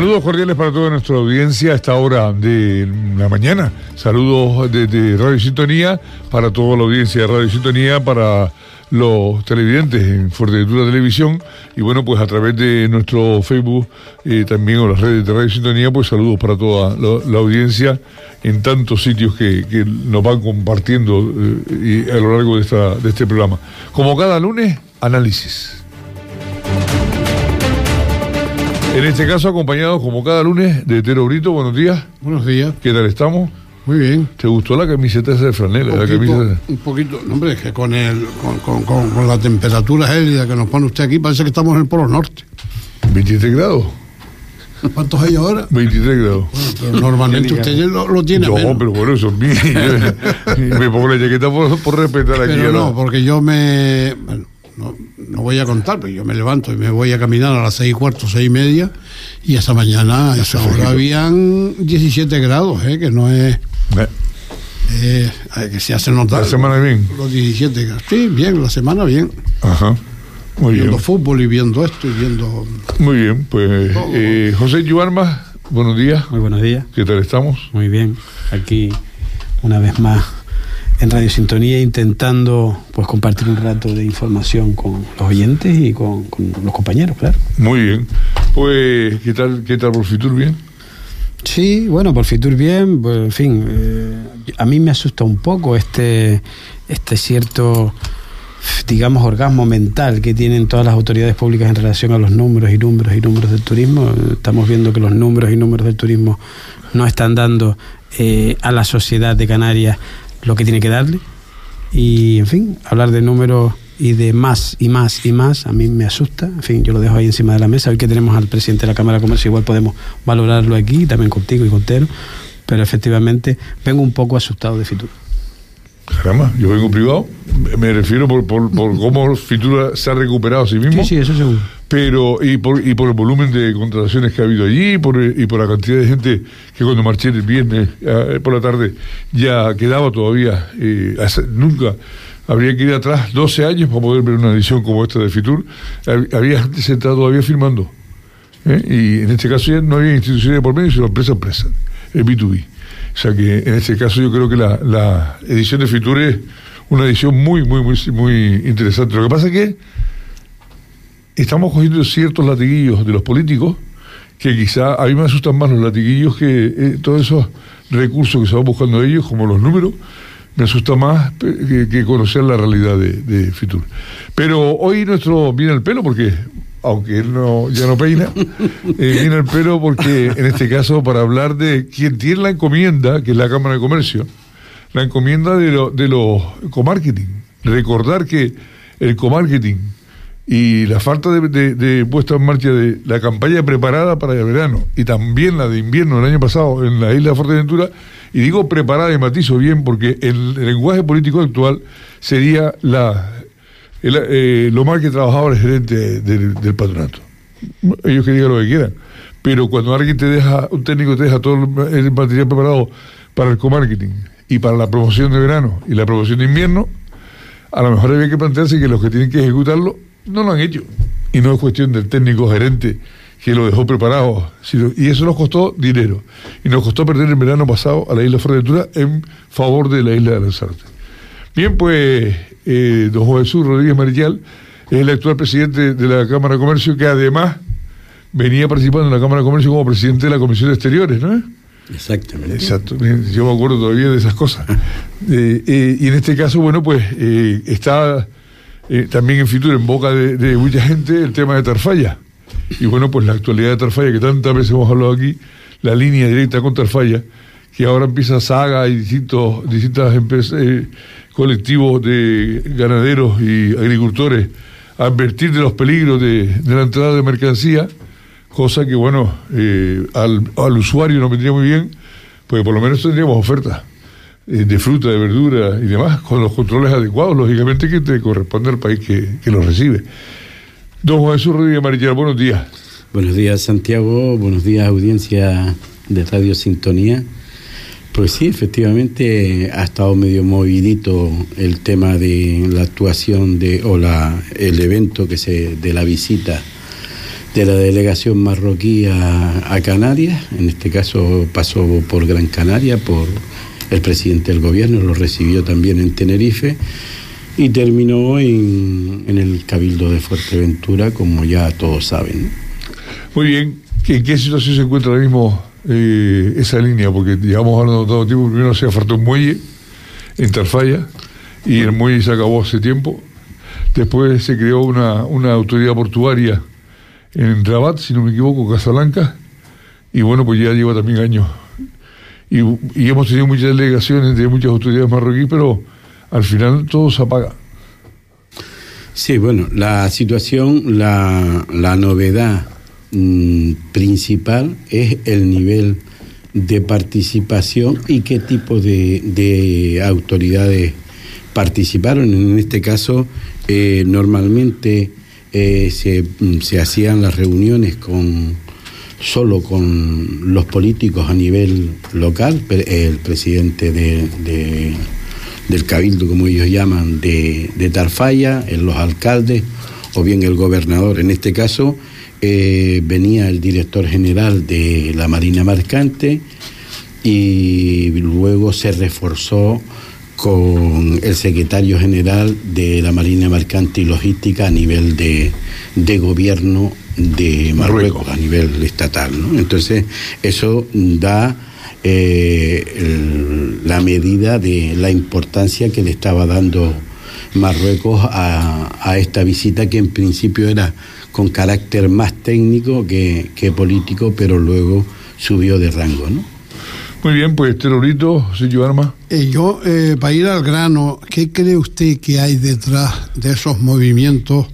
Saludos cordiales para toda nuestra audiencia a esta hora de la mañana. Saludos de, Radio Sintonía para toda la audiencia de Radio Sintonía, para los televidentes en Fuerteventura Televisión y bueno, pues a través de nuestro Facebook eh, también o las redes de Radio Sintonía, pues saludos para toda la, audiencia en tantos sitios que, nos van compartiendo eh, a lo largo de, esta, de este programa. Como cada lunes, análisis. En este caso, acompañado como cada lunes de Tero Brito. Buenos días. Buenos días. ¿Qué tal estamos? Muy bien. ¿Te gustó la camiseta esa de franela? Un poquito, un poquito hombre, es que con, el, con, con, la temperatura gélida que nos pone usted aquí, parece que estamos en el Polo Norte. 23 grados. ¿Cuántos hay ahora? 23 grados. pero normalmente usted lo, lo tiene. No, pero bueno, eso es mío. me pongo la chaqueta por, por respetar aquí. Pero no, porque yo me no, no, voy a contar, pero yo me levanto y me voy a caminar a las seis y cuarto, seis y media, y esta mañana, a esa hora habían 17 grados, ¿eh? que no es... Eh, que se hace notar. ¿La semana bien? Los 17 grados. Sí, bien, la semana bien. Ajá. Muy viendo bien. fútbol y viendo esto y viendo... Muy bien, pues eh, José Yuarma, buenos días. Muy buenos días. ¿Qué tal estamos? Muy bien, aquí una vez más en Radio Sintonía intentando pues compartir un rato de información con los oyentes y con, los compañeros, claro. Muy bien. Pues, ¿qué tal, qué tal por Fitur bien? Sí, bueno, por Fitur bien, pues, en fin, eh, a mí me asusta un poco este, este cierto, digamos, orgasmo mental que tienen todas las autoridades públicas en relación a los números y números y números del turismo. Estamos viendo que los números y números del turismo no están dando eh, a la sociedad de Canarias lo que tiene que darle. Y, en fin, hablar de números y de más y más y más, a mí me asusta. En fin, yo lo dejo ahí encima de la mesa. Hoy que tenemos al presidente de la Cámara de Comercio, igual podemos valorarlo aquí, también contigo y con Tero. Pero efectivamente, vengo un poco asustado de Fitur. Caramba, yo vengo privado, me refiero por, por, por cómo Fitura se ha recuperado a sí mismo. Sí, sí, eso seguro. Pero, y por, y por el volumen de contrataciones que ha habido allí, por, y por la cantidad de gente que cuando marché el viernes eh, por la tarde ya quedaba todavía, eh, nunca habría que ir atrás 12 años para poder ver una edición como esta de Fitur. Había gente sentada todavía firmando. ¿eh? Y en este caso ya no había instituciones por medio, sino empresa a empresa, el B2B. O sea que en este caso yo creo que la, edición de Fitur es una edición muy, muy, muy, muy interesante. Lo que pasa es que estamos cogiendo ciertos latiguillos de los políticos que quizá a mí me asustan más los latiguillos que eh, todos esos recursos que se van buscando ellos, como los números, me asusta más que, conocer la realidad de, de, Fitur. Pero hoy nuestro viene el pelo porque aunque él no, ya no peina, eh, viene el pelo porque en este caso para hablar de quien tiene la encomienda, que es la Cámara de Comercio, la encomienda de, lo, de los comarketing. Recordar que el comarketing y la falta de, puesta en marcha de la campaña preparada para el verano y también la de invierno del año pasado en la isla de Fuerteventura, y digo preparada y matizo bien porque el lenguaje político actual sería la eh, lo mal que trabajaba el gerente del, patronato. Ellos que digan lo que quieran. Pero cuando alguien te deja, un técnico te deja todo el material preparado para el co-marketing y para la promoción de verano y la promoción de invierno, a lo mejor había que plantearse que los que tienen que ejecutarlo no lo han hecho. Y no es cuestión del técnico gerente que lo dejó preparado. Y eso nos costó dinero. Y nos costó perder el verano pasado a la isla Fuerteventura en favor de la isla de Lanzarte. Bien, pues eh, don Jesús Rodríguez Marichal es el actual presidente de la Cámara de Comercio, que además venía participando en la Cámara de Comercio como presidente de la Comisión de Exteriores, ¿no? Exactamente. Exacto, yo me acuerdo todavía de esas cosas. Eh, eh, y en este caso, bueno, pues está también en Fitur, en boca de, mucha gente, el tema de Tarfalla. Y bueno, pues la actualidad de Tarfalla, que tantas veces hemos hablado aquí, la línea directa con Tarfalla, que ahora empieza Saga y distintos, distintas empresas colectivos de ganaderos y agricultores advertir de los peligros de, la entrada de mercancía, cosa que, bueno, eh, al, usuario no vendría muy bien, pues por lo menos tendríamos ofertas eh, de fruta, de verdura y demás, con los controles adecuados, lógicamente, que te corresponde al país que, que los recibe. Don Juan Jesús Rodríguez Marichal, buenos días. Buenos días, Santiago. Buenos días, audiencia de Radio Sintonía. Pues sí, efectivamente ha estado medio movidito el tema de la actuación de o la, el evento que se de la visita de la delegación marroquí a, Canarias, en este caso pasó por Gran Canaria, por el presidente del gobierno, lo recibió también en Tenerife y terminó en, en el Cabildo de Fuerteventura, como ya todos saben. Muy bien, ¿en qué situación se encuentra ahora mismo eh, esa línea? Porque digamos hablando todo tiempo, primero se faltó un muelle en Tarfaya y el muelle se acabó hace tiempo. Después se creó una, una autoridad portuaria en Rabat, si no me equivoco, Casablanca, y bueno, pues ya lleva también años. Y, y, hemos tenido muchas delegaciones de muchas autoridades marroquíes, pero al final todo se apaga. Sí, bueno, la situación, la, la novedad mmm, principal es el nivel de participación y qué tipo de, de autoridades participaron. En este caso, eh, normalmente eh, se, se, hacían las reuniones con solo con los políticos a nivel local, el presidente de, de, del cabildo, como ellos llaman, de, de Tarfaya, los alcaldes o bien el gobernador. En este caso eh, venía el director general de la Marina Mercante y luego se reforzó con el secretario general de la Marina Mercante y Logística a nivel de, de gobierno de Marruecos, Marruecos, a nivel estatal. ¿no? Entonces, eso da eh, el, la medida de la importancia que le estaba dando Marruecos a, a, esta visita, que en principio era con carácter más técnico que, que político, pero luego subió de rango. ¿no? Muy bien, pues terrorito, señor Arma. Eh, yo, eh, para ir al grano, ¿qué cree usted que hay detrás de esos movimientos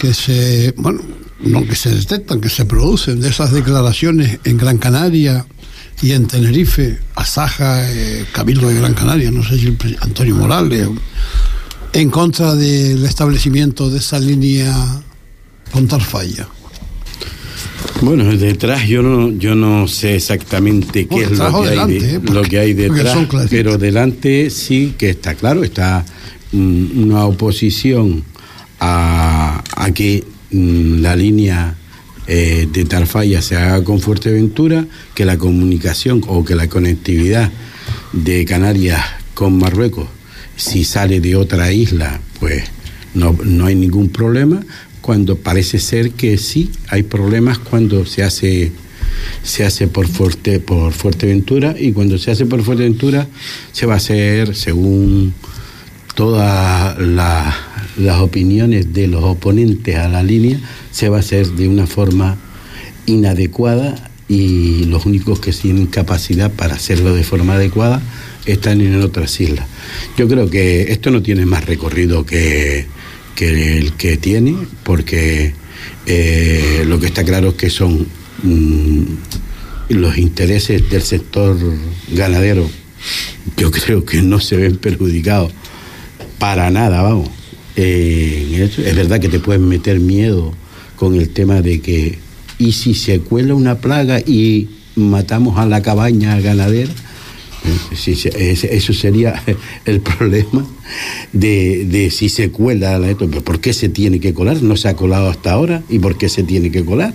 que se, bueno, no que se detectan, que se producen, de esas declaraciones en Gran Canaria y en Tenerife, Asaja, eh, Cabildo de Gran Canaria, no sé si el, Antonio Morales, en contra del establecimiento de esa línea con Tarfalla? Bueno, detrás yo no yo no sé exactamente qué es lo que, delante, hay de, eh, porque, lo que hay detrás, pero delante sí que está claro, está mm, una oposición a, a que mm, la línea eh, de Tarfaya se haga con Fuerteventura, que la comunicación o que la conectividad de Canarias con Marruecos, si sale de otra isla, pues no, no hay ningún problema, cuando parece ser que sí hay problemas cuando se hace se hace por fuerte por Fuerteventura y cuando se hace por Fuerteventura se va a hacer según todas la, las opiniones de los oponentes a la línea se va a hacer de una forma inadecuada y los únicos que tienen capacidad para hacerlo de forma adecuada están en otras islas. Yo creo que esto no tiene más recorrido que que el que tiene, porque eh, lo que está claro es que son mmm, los intereses del sector ganadero, yo creo que no se ven perjudicados para nada, vamos. Eh, es verdad que te pueden meter miedo con el tema de que, ¿y si se cuela una plaga y matamos a la cabaña ganadera? Sí, eso sería el problema de, de si se cuela la. ¿Por qué se tiene que colar? No se ha colado hasta ahora. ¿Y por qué se tiene que colar?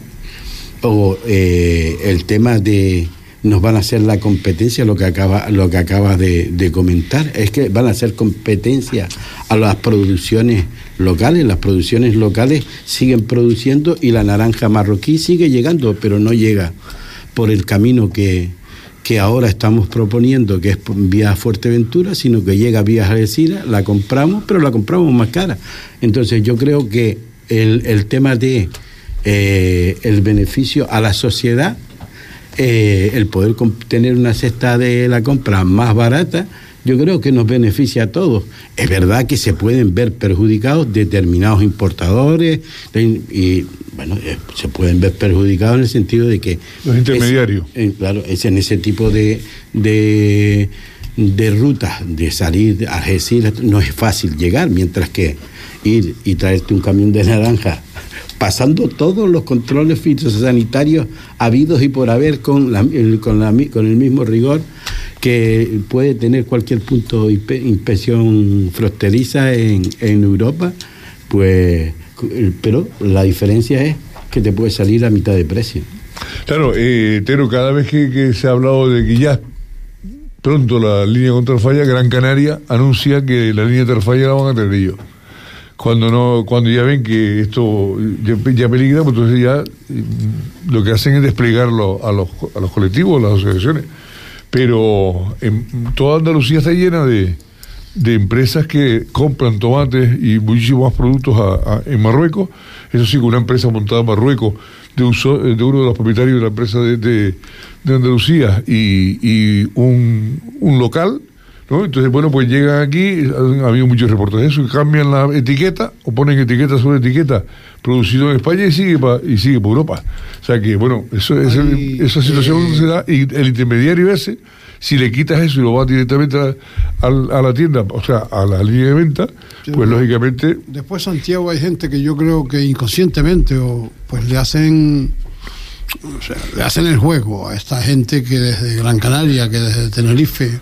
O eh, el tema de nos van a hacer la competencia, lo que acaba, lo que de, comentar, es que van a hacer competencia a las producciones locales. Las producciones locales siguen produciendo y la naranja marroquí sigue llegando, pero no llega por el camino que, que ahora estamos proponiendo, que es vía Fuerteventura, sino que llega vía Algeciras, la compramos, pero la compramos más cara. Entonces yo creo que el, tema de eh, el beneficio a la sociedad, eh, el poder tener una cesta de la compra más barata, yo creo que nos beneficia a todos. Es verdad que se pueden ver perjudicados determinados importadores y bueno, eh, se pueden ver perjudicados en el sentido de que... Los intermediarios. Es, eh, claro, es en ese tipo de, de, de rutas, de salir a Algeciras, no es fácil llegar, mientras que ir y traerte un camión de naranja pasando todos los controles fitosanitarios habidos y por haber con, la, el, con, la, con el mismo rigor que puede tener cualquier punto de inspección fronteriza en, en Europa, pues pero la diferencia es que te puede salir a mitad de precio. Claro, eh, Tero, cada vez que, se ha hablado de que ya pronto la línea contra falla, Gran Canaria anuncia que la línea Tarfalla la van a tener ellos. Cuando no, cuando ya ven que esto ya, peligra, pues entonces ya mm, lo que hacen es desplegarlo a los, a los colectivos, a las asociaciones. Pero en, toda Andalucía está llena de, de empresas que compran tomates y muchísimos más productos en Marruecos. Eso sí, con una empresa montada en Marruecos de, uso, de uno de los propietarios de la empresa de, de, Andalucía y, y un, un, local. ¿no? Entonces, bueno, pues llegan aquí, ha habido muchos reportajes de eso, cambian la etiqueta o ponen etiqueta sobre etiqueta, producido en España y sigue, y sigue por Europa. O sea que, bueno, eso, esa situación eh, se da y el intermediario ese si le quitas eso y lo vas directamente a, la tienda, o sea, a la línea de venta, pues lógicamente... Después Santiago hay gente que yo creo que inconscientemente o pues le hacen... O sea, le hacen el juego a esta gente que desde Gran Canaria, que desde Tenerife,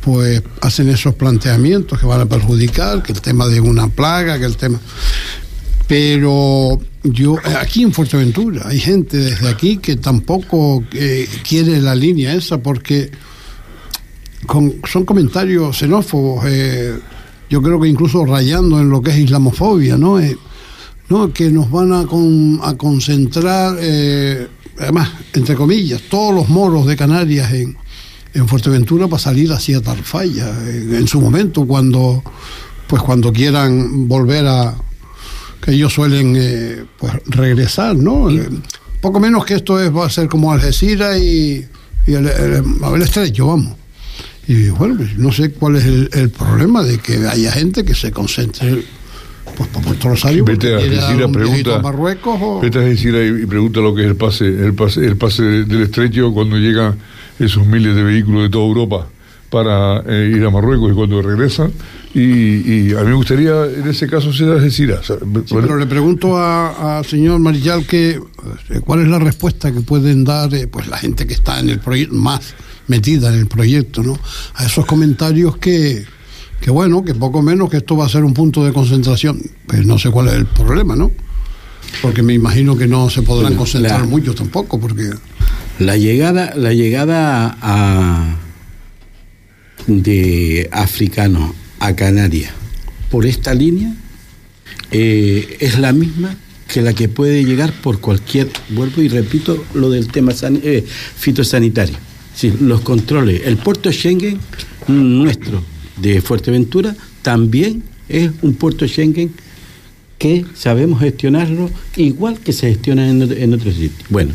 pues hacen esos planteamientos que van a perjudicar, que el tema de una plaga, que el tema... Pero yo, aquí en Fuerteventura, hay gente desde aquí que tampoco eh, quiere la línea esa porque son comentarios xenófobos, eh, yo creo que incluso rayando en lo que es islamofobia, ¿no? Eh, ¿no? Que nos van a, a concentrar, eh, además, entre comillas, todos los moros de Canarias en, en Fuerteventura para salir hacia Tarfalla, en, su momento, cuando, pues cuando quieran volver a, que ellos suelen pues regresar, ¿no? poco menos que esto es, va a ser como Algeciras y, y el, el, el estrecho, vamos. Y bueno, pues no sé cuál es el, problema de que haya gente que se concentre pues por Puerto Rosario. Vete a Algeciras, pregunta. Marruecos, o... Vete a Algeciras y, pregunta lo que es el pase, el pase, el pase del estrecho cuando llegan esos miles de vehículos de toda Europa para eh, ir a Marruecos y cuando regresan. Y, a mí me gustaría en ese caso ser Algeciras. Pero le pregunto al señor Marillal que, eh, cuál es la respuesta que pueden dar eh, pues la gente que está en el proyecto más metida en el proyecto, ¿no? A esos comentarios que, que bueno, que poco menos que esto va a ser un punto de concentración, pues no sé cuál es el problema, ¿no? Porque me imagino que no se podrán concentrar muchos tampoco, porque la llegada, la llegada a de africanos a Canarias por esta línea eh, es la misma que la que puede llegar por cualquier, vuelvo y repito lo del tema eh, fitosanitario. Sí, los controles. El puerto Schengen nuestro de Fuerteventura también es un puerto Schengen que sabemos gestionarlo igual que se gestiona en, en otros sitios. Bueno,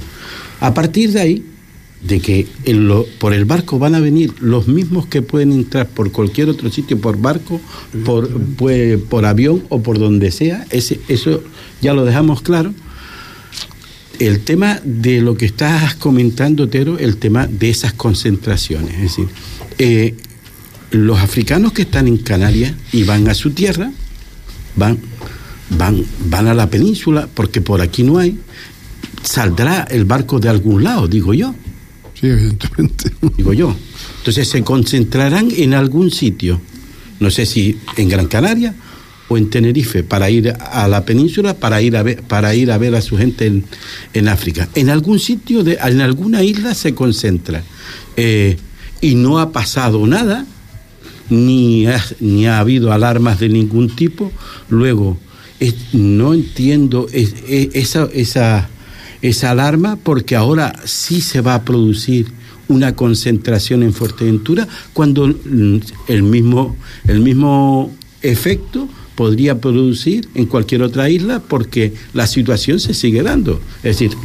a partir de ahí, de que por el barco van a venir los mismos que pueden entrar por cualquier otro sitio, por barco, por, pues, por avión o por donde sea, ese, eso ya lo dejamos claro el tema de lo que estás comentando, Tero, el tema de esas concentraciones. Es decir, eh, los africanos que están en Canarias y van a su tierra, van, van, van a la península, porque por aquí no hay, saldrá el barco de algún lado, digo yo. Sí, evidentemente. Digo yo. Entonces se concentrarán en algún sitio. No sé si en Gran Canaria en Tenerife para ir a la península, para ir a ver, para ir a, ver a su gente en, en África. En algún sitio, de, en alguna isla se concentra. Eh, y no ha pasado nada, ni ha, ni ha habido alarmas de ningún tipo. Luego, no entiendo esa, esa, esa alarma porque ahora sí se va a producir una concentración en Fuerteventura cuando mm, el mismo, el mismo efecto podría producir en cualquier otra isla porque la situación se sigue dando. Es decir,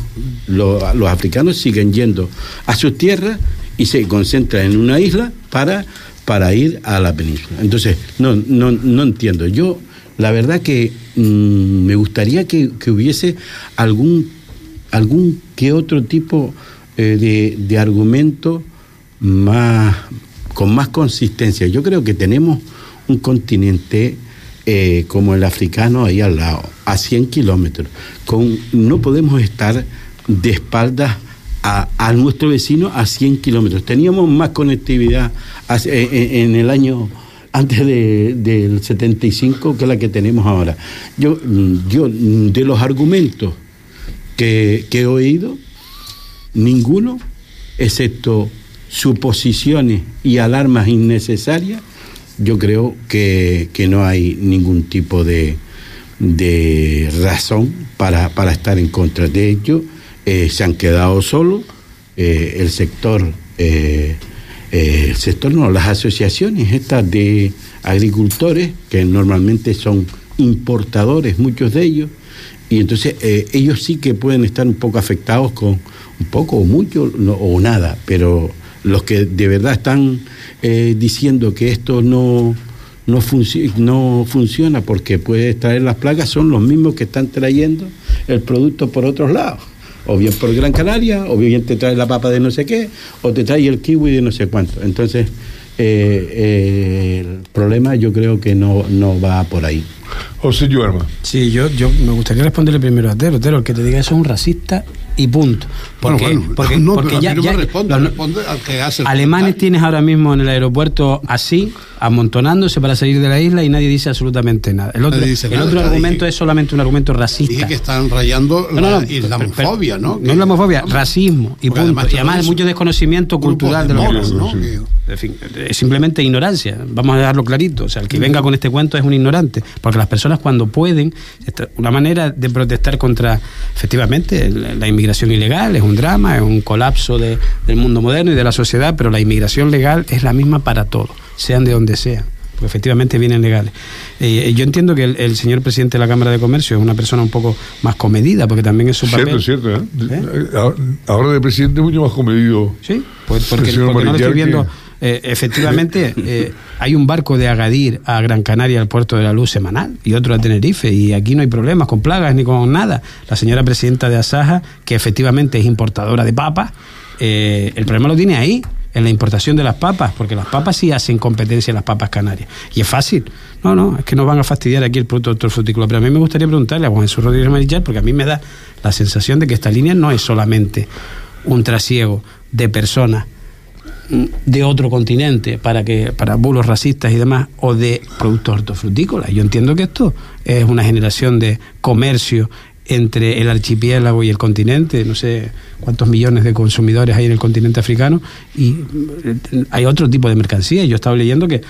los africanos siguen yendo a sus tierras y se concentran en una isla para, para ir a la península. Entonces, no, no, no entiendo. Yo, la verdad que mm, me gustaría que, hubiese algún, algún que otro tipo eh, de, de argumento más, con más consistencia. Yo creo que tenemos un continente eh, como el africano ahí al lado, a 100 kilómetros. Con, no podemos estar de espaldas a, nuestro vecino a 100 kilómetros. Teníamos más conectividad en, el año antes del 75 que la que tenemos ahora. Yo, yo, de los argumentos que, he oído, ninguno, excepto suposiciones y alarmas innecesarias, yo creo que, no hay ningún tipo de, de razón para, para, estar en contra. De ello, eh, se han quedado solos, eh, el sector, eh, el sector no, las asociaciones estas de agricultores, que normalmente son importadores, muchos de ellos, y entonces ellos sí que pueden estar un poco afectados con un poco o mucho o nada, pero los que de verdad están eh, diciendo que esto no, no, no funciona porque puede traer las plagas son los mismos que están trayendo el producto por otros lados. O bien por Gran Canaria, o bien te trae la papa de no sé qué, o te trae el kiwi de no sé cuánto. Entonces, eh, el problema yo creo que no, no va por ahí. José Yuerma. Sí, yo, yo me gustaría responderle primero a Tero. Tero, el que te diga eso es un racista y punto. Porque, porque, porque ya, ya responde, responde al que hace alemanes tienes ahora mismo en el aeropuerto así, amontonándose para salir de la isla y nadie dice absolutamente nada. El otro, el otro argumento es solamente un argumento racista. Dije que están rayando la islamofobia, ¿no? No islamofobia, racismo y punto. y además mucho desconocimiento cultural de, los ¿no? En fin, es simplemente ignorancia. Vamos a dejarlo clarito. O sea, el que venga con este cuento es un ignorante. Porque las personas cuando pueden, una manera de protestar contra, efectivamente, la inmigración ilegal es un drama, es un colapso del mundo moderno y de la sociedad, pero la inmigración legal es la misma para todos, sean de donde sean porque efectivamente vienen legales. Eh, yo entiendo que el, señor presidente de la Cámara de Comercio es una persona un poco más comedida, porque también es su papel. Cierto, cierto. ¿eh? ¿Eh? Ahora de presidente es mucho más comedido. Sí, pues porque, no lo estoy viendo. Efectivamente, hay un barco de Agadir a Gran Canaria al puerto de la Luz semanal y otro a Tenerife y aquí no hay problemas con plagas ni con nada. La señora presidenta de Asaja, que efectivamente es importadora de papas, el problema lo tiene ahí, en la importación de las papas, porque las papas sí hacen competencia en las papas canarias. Y es fácil. No, no, es que nos van a fastidiar aquí el producto frutícola. Pero a mí me gustaría preguntarle a Juan Jesús Rodríguez Marichal, porque a mí me da la sensación de que esta línea no es solamente un trasiego de personas de otro continente para que para bulos racistas y demás o de productos hortofrutícolas. Yo entiendo que esto es una generación de comercio entre el archipiélago y el continente, no sé cuántos millones de consumidores hay en el continente africano, y eh, hay otro tipo de mercancías. Yo estaba leyendo que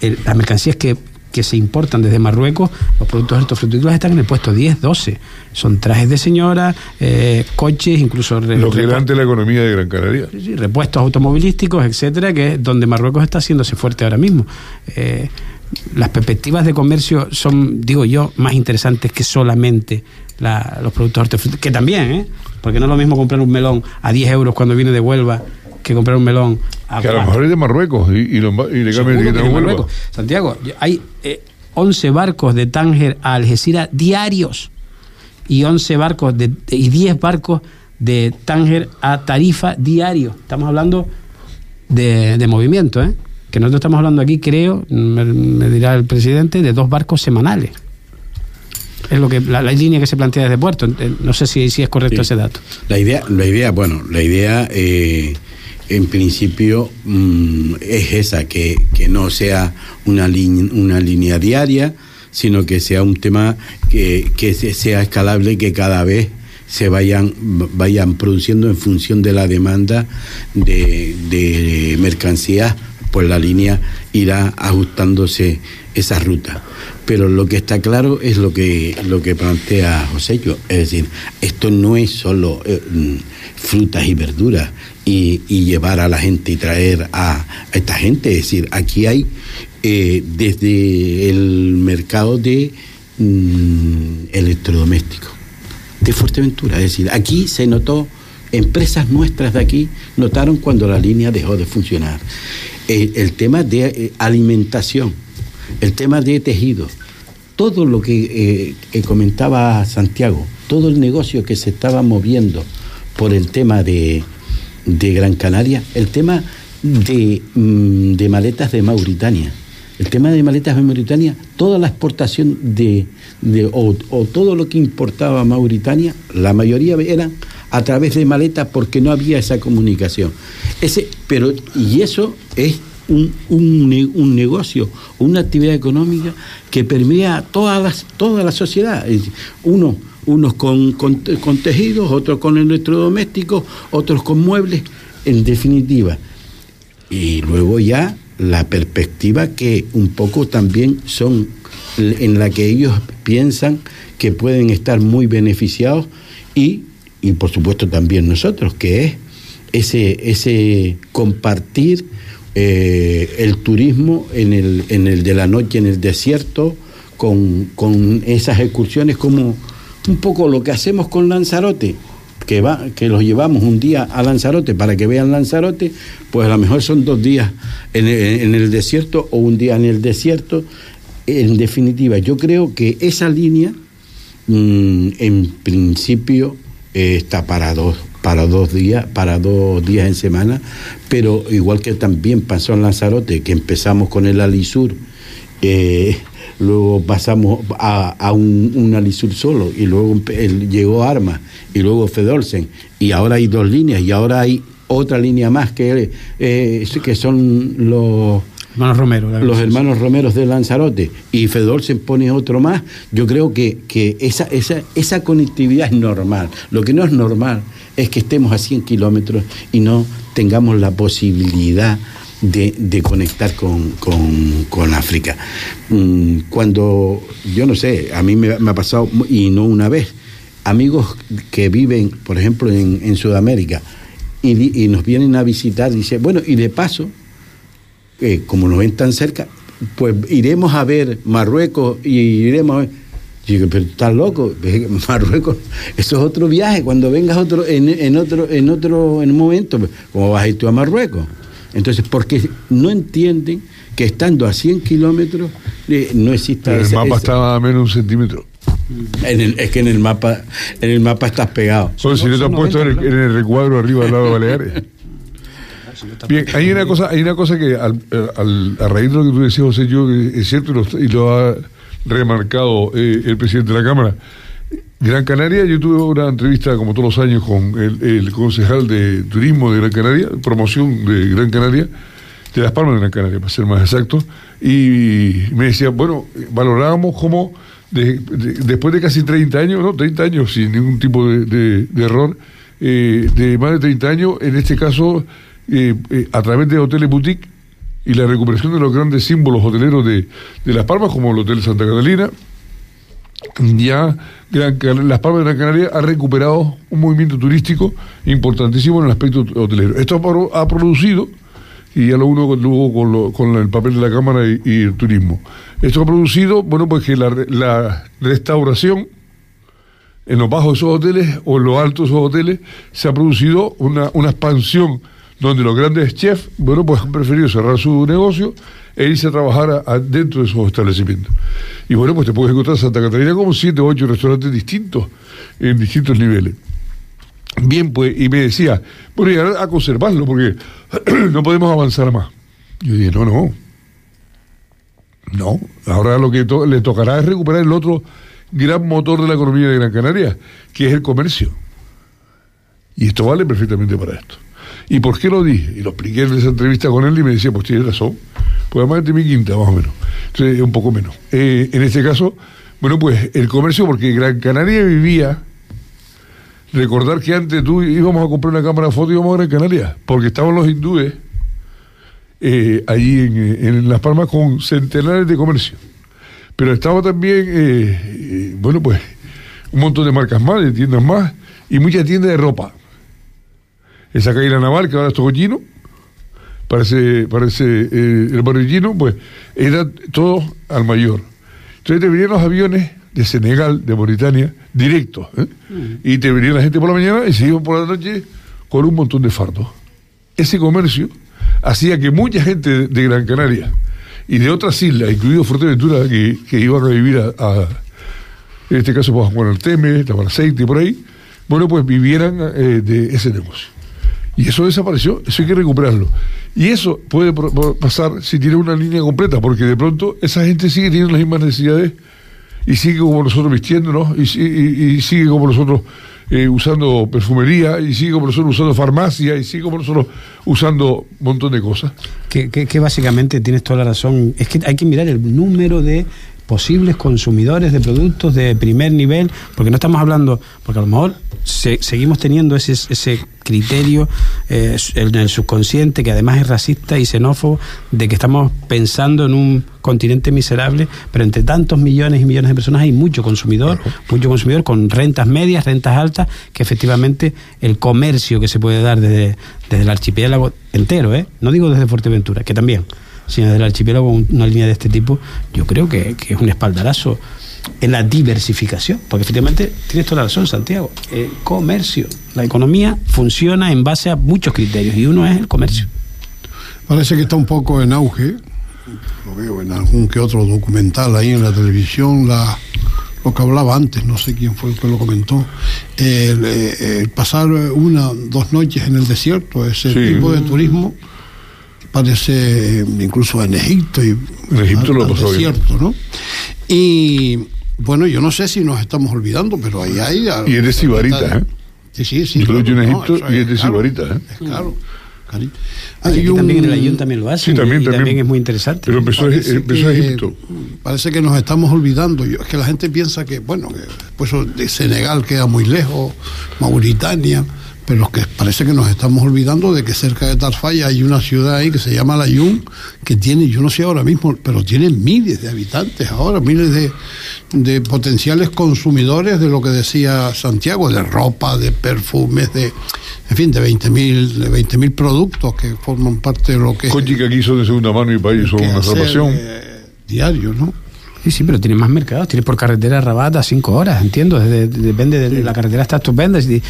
las mercancías que, se importan desde Marruecos, los productos hortofrutícolas están en el puesto 10, 12. Son trajes de señora, eh, coches, incluso... Lo que la economía de Gran Canaria. repuestos automovilísticos, etcétera, que es donde Marruecos está haciéndose fuerte ahora mismo. Eh, las perspectivas de comercio son, digo yo, más interesantes que solamente los productos hortofrutícolas, que también, ¿eh? porque no es lo mismo comprar un melón a 10 euros cuando viene de Huelva que comprar un melón a Que a lo mejor es de Marruecos y, y, le cambian de Huelva. Santiago, hay 11 eh, barcos de Tánger a Algeciras diarios y 11 barcos de, y 10 barcos de Tánger a Tarifa diario. Estamos hablando de, de movimiento, ¿eh? que nosotros estamos hablando aquí, creo, me dirá el presidente, de dos barcos semanales. Es lo que la, línea que se plantea desde Puerto. No sé si, si es correcto ese dato. La idea, la idea, bueno, la idea eh, en principio mm, es esa, que, que, no sea una, una línea diaria, sino que sea un tema que, que sea escalable y que cada vez se vayan, vayan produciendo en función de la demanda de, de mercancías, pues la línea irá ajustándose esa ruta. Pero lo que está claro es lo que, lo que plantea José yo, es decir, esto no es solo eh, mm, frutas y verduras y, llevar a la gente y traer a, esta gente, es decir, aquí hay eh, desde el mercado de mm, electrodomésticos de Fuerteventura, es decir, aquí se notó empresas nuestras de aquí notaron cuando la línea dejó de funcionar. Eh, el tema de alimentación el tema de tejido, todo lo que eh, comentaba Santiago, todo el negocio que se estaba moviendo por el tema de, Gran Canaria, el tema mm, de, maletas de Mauritania. El tema de maletas de Mauritania, toda la exportación de, o, todo lo que importaba Mauritania, la mayoría eran a través de maletas porque no había esa comunicación. Ese, pero, y eso es un, un, negocio, una actividad económica que permea toda, toda la sociedad. Uno unos con, con, tejidos, otros con electrodomésticos, otros con muebles, en definitiva. Y luego ya la perspectiva que un poco también son en la que ellos piensan que pueden estar muy beneficiados y, y por supuesto también nosotros, que es ese, ese compartir eh, el turismo en el, en el de la noche en el desierto, con, con esas excursiones como un poco lo que hacemos con Lanzarote, que, va, que los llevamos un día a Lanzarote para que vean Lanzarote, pues a lo mejor son dos días en el, desierto o un día en el desierto. En definitiva, yo creo que esa línea, mm, en principio, eh, está para dos, para dos días, para dos días en semana, pero igual que también pasó en Lanzarote, que empezamos con el Alisur, eh, luego pasamos a, un, Alisur solo, y luego llegó Arma, y luego Fedolsen, y ahora hay dos líneas, y ahora hay otra línea más que, eh, que son los hermanos Romero, los hermanos Romeros de Lanzarote y Fedolsen pone otro más, yo creo que, que esa, esa, esa conectividad es normal. Lo que no es normal es que estemos a 100 kilómetros y no tengamos la posibilidad de, conectar con, África. Mm, cuando, yo no sé, a mí me, ha pasado, y no una vez, amigos que viven, por ejemplo, en, Sudamérica, y, nos vienen a visitar, dice, bueno, y de paso, eh, como nos ven tan cerca, pues iremos a ver Marruecos y iremos a ver... Digo, pero estás loco, Marruecos, eso es otro viaje, cuando vengas otro, en, otro, en otro, en un momento, pues, ¿cómo vas a ir tú a Marruecos? Entonces, porque no entienden que estando a 100 kilómetros eh, no existe... el mapa estaba a menos un centímetro. es que en el mapa en el mapa estás pegado. Solo si no te han puesto en el, recuadro arriba al lado de Baleares. Bien, hay una cosa, hay una cosa que al, a raíz de lo que tú decías, José, yo es cierto y lo, ha remarcado eh, el presidente de la Cámara. Gran Canaria, yo tuve una entrevista como todos los años con el, concejal de turismo de Gran Canaria, promoción de Gran Canaria, de Las Palmas de Gran Canaria, para ser más exacto, y me decía, bueno, valorábamos cómo después de casi 30 años, ¿no? 30 años sin ningún tipo de, error, eh, de más de 30 años, en este caso, eh, eh, a través de hoteles boutique y la recuperación de los grandes símbolos hoteleros de, de Las Palmas, como el Hotel Santa Catalina, ya Las Palmas de Gran Canaria ha recuperado un movimiento turístico importantísimo en el aspecto hotelero. Esto ha producido, y ya lo uno con, el papel de la Cámara y, el turismo, esto ha producido, bueno, pues que la, restauración en los bajos de esos hoteles o en los altos de esos hoteles se ha producido una expansión donde los grandes chefs, bueno, pues han preferido cerrar su negocio e irse a trabajar dentro de esos establecimientos. Y bueno, pues te puedes encontrar en Santa Catarina como siete o ocho restaurantes distintos, en distintos niveles. Bien, pues, y me decía, bueno, y a conservarlo, porque no podemos avanzar más. Yo dije, no, no. No, ahora lo que le tocará es recuperar el otro gran motor de la economía de Gran Canaria, que es el comercio. Y esto vale perfectamente para esto. ¿Y por qué lo dije? Y lo expliqué en esa entrevista con él y me decía, pues tienes razón. Pues además de mi quinta, más o menos. Entonces, un poco menos. Eh, en este caso, bueno, pues el comercio, porque Gran Canaria vivía. Recordar que antes tú íbamos a comprar una cámara de foto y íbamos a Gran Canaria, porque estaban los hindúes eh, allí en, Las Palmas con centenares de comercios. Pero estaba también, eh, bueno, pues un montón de marcas más, de tiendas más, y muchas tiendas de ropa esa calle naval que ahora es Tocollino, parece, parece eh, el barrio pues era todo al mayor. Entonces te venían los aviones de Senegal, de Mauritania, directos, ¿eh? mm. y te venía la gente por la mañana y se iban por la noche con un montón de fardos. Ese comercio hacía que mucha gente de Gran Canaria y de otras islas, incluido Fuerteventura, que, que iban a vivir a, en este caso, pues, Juan Arteme, Aceite, por ahí, bueno, pues vivieran eh, de ese negocio. Y eso desapareció, eso hay que recuperarlo. Y eso puede pasar si tiene una línea completa, porque de pronto esa gente sigue teniendo las mismas necesidades y sigue como nosotros vistiéndonos y, y, sigue como nosotros eh, usando perfumería y sigue como nosotros usando farmacia y sigue como nosotros usando un montón de cosas. Que, que, que básicamente tienes toda la razón, es que hay que mirar el número de posibles consumidores de productos de primer nivel, porque no estamos hablando, porque a lo mejor seguimos teniendo ese, ese criterio eh, en el subconsciente, que además es racista y xenófobo, de que estamos pensando en un continente miserable, pero entre tantos millones y millones de personas hay mucho consumidor, mucho consumidor con rentas medias, rentas altas, que efectivamente el comercio que se puede dar desde, desde el archipiélago entero, ¿eh? no digo desde Fuerteventura, que también, sino desde el archipiélago una línea de este tipo, yo creo que, que es un espaldarazo en la diversificación, porque efectivamente tienes toda la razón, Santiago. El comercio, la economía funciona en base a muchos criterios y uno es el comercio. Parece que está un poco en auge, lo veo en algún que otro documental ahí en la televisión, la, lo que hablaba antes, no sé quién fue el que lo comentó, el, eh, pasar una, dos noches en el desierto, ese tipo de turismo parece incluso en Egipto y en Egipto lo pasó desierto, ¿no? Y bueno, yo no sé si nos estamos olvidando, pero ahí hay. Y es de Sibarita, ¿eh? Sí, sí, sí. Yo en Egipto y es de Sibarita, ¿eh? Es claro. Hay un... también en el Ayun también lo hace. Sí, también, también. es muy interesante. Pero empezó, empezó Egipto. Parece que nos estamos olvidando. es que la gente piensa que, bueno, que después de Senegal queda muy lejos, Mauritania pero que parece que nos estamos olvidando de que cerca de Tarfaya hay una ciudad ahí que se llama Layún, que tiene, yo no sé ahora mismo, pero tiene miles de habitantes ahora, miles de, de potenciales consumidores de lo que decía Santiago, de ropa, de perfumes, de, en fin, de 20.000 de 20 productos que forman parte de lo que... Coche que aquí son de segunda mano y país son una salvación. Eh, diario, ¿no? Sí, sí, pero tiene más mercados. Tiene por carretera Rabat a cinco horas, entiendo. depende de, la carretera, está estupenda. Y,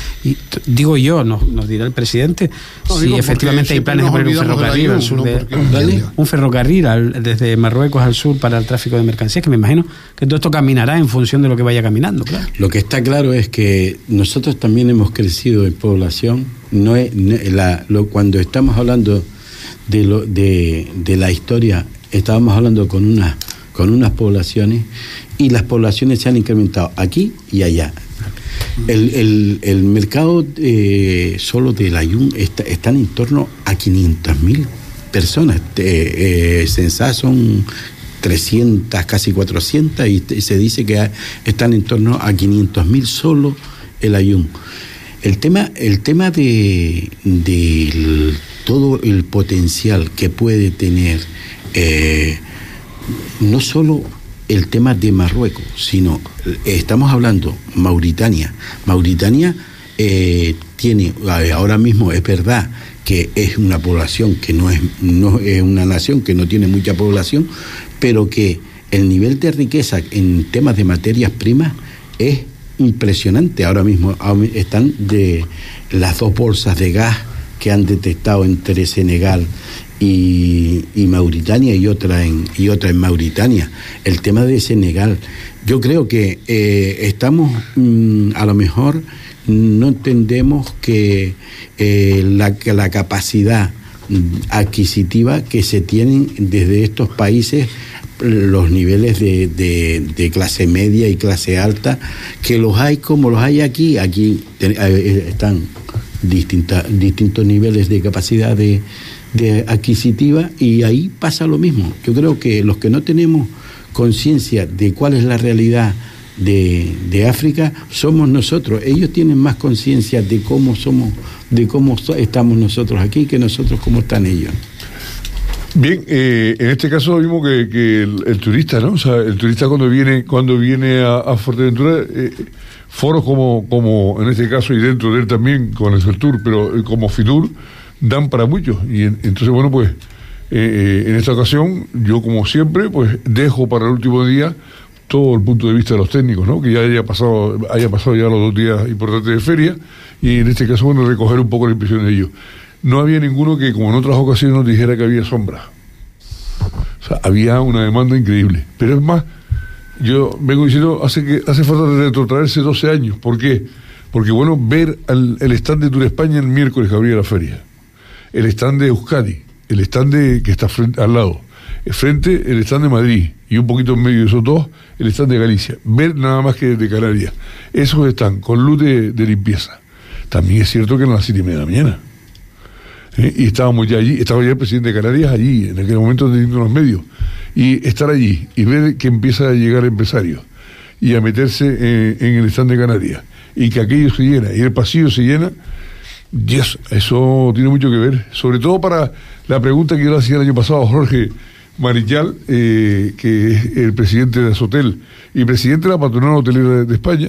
digo yo, nos, nos, dirá el presidente, si efectivamente hay planes de poner un ferrocarril al sur de, un ferrocarril desde Marruecos al sur para el tráfico de mercancías, que me imagino que todo esto caminará en función de lo que vaya caminando. Claro. Lo que está claro es que nosotros también hemos crecido en población. No es, la, lo, cuando estamos hablando de, lo, de, de la historia, estábamos hablando con una con unas poblaciones y las poblaciones se han incrementado aquí y allá. El, el, mercado eh, solo de la IUN está, están en torno a 500.000 personas. Eh, eh son 300, casi 400 y se dice que están en torno a 500.000 solo el ayun. El tema, el tema de, todo el potencial que puede tener eh, no solo el tema de Marruecos, sino eh, estamos hablando Mauritania. Mauritania eh, tiene, ahora mismo es verdad que es una población que no es, no es una nación que no tiene mucha población, pero que el nivel de riqueza en temas de materias primas es impresionante. Ahora mismo están de las dos bolsas de gas que han detectado entre Senegal y, Mauritania y otra en y otra en Mauritania. El tema de Senegal, yo creo que eh, estamos mm, a lo mejor no entendemos que eh, la, la capacidad adquisitiva que se tienen desde estos países los niveles de, de, clase media y clase alta, que los hay como los hay aquí. Aquí eh, están distintas, distintos niveles de capacidad de, de adquisitiva y ahí pasa lo mismo. Yo creo que los que no tenemos conciencia de cuál es la realidad de, de, África somos nosotros. Ellos tienen más conciencia de cómo somos, de cómo estamos nosotros aquí que nosotros cómo están ellos. Bien, eh, en este caso vimos que, el, turista, ¿no? O sea, el turista cuando viene, cuando viene a, Fuerteventura, eh, foros como, como en este caso y dentro de él también con el Tour, pero eh, como FITUR, dan para muchos. Y entonces, bueno, pues eh, eh, en esta ocasión, yo como siempre, pues dejo para el último día todo el punto de vista de los técnicos, ¿no? Que ya haya pasado, haya pasado ya los dos días importantes de feria y en este caso, bueno, recoger un poco la impresión de ellos. No había ninguno que, como en otras ocasiones, nos dijera que había sombra. O sea, había una demanda increíble. Pero es más, yo vengo diciendo, hace que hace falta retrotraerse 12 años. ¿Por qué? Porque, bueno, ver el stand de Tour España el miércoles que abría la feria el stand de Euskadi, el stand que está frente, al lado, frente el stand de Madrid y un poquito en medio de esos dos, el stand de Galicia. Ver nada más que de Canarias. Esos están con luz de, limpieza. También es cierto que eran las siete y media de la mañana. ¿Eh? Y estábamos ya allí, estaba ya el presidente de Canarias allí, en aquel momento teniendo los medios. Y estar allí y ver que empieza a llegar empresarios y a meterse en, el stand de Canarias y que aquello se llena y el pasillo se llena, yes, eso tiene mucho que ver, sobre todo para la pregunta que yo le hacía el año pasado a Jorge Marichal, eh, que es el presidente de Azotel y presidente de la patronal hotelera de, España,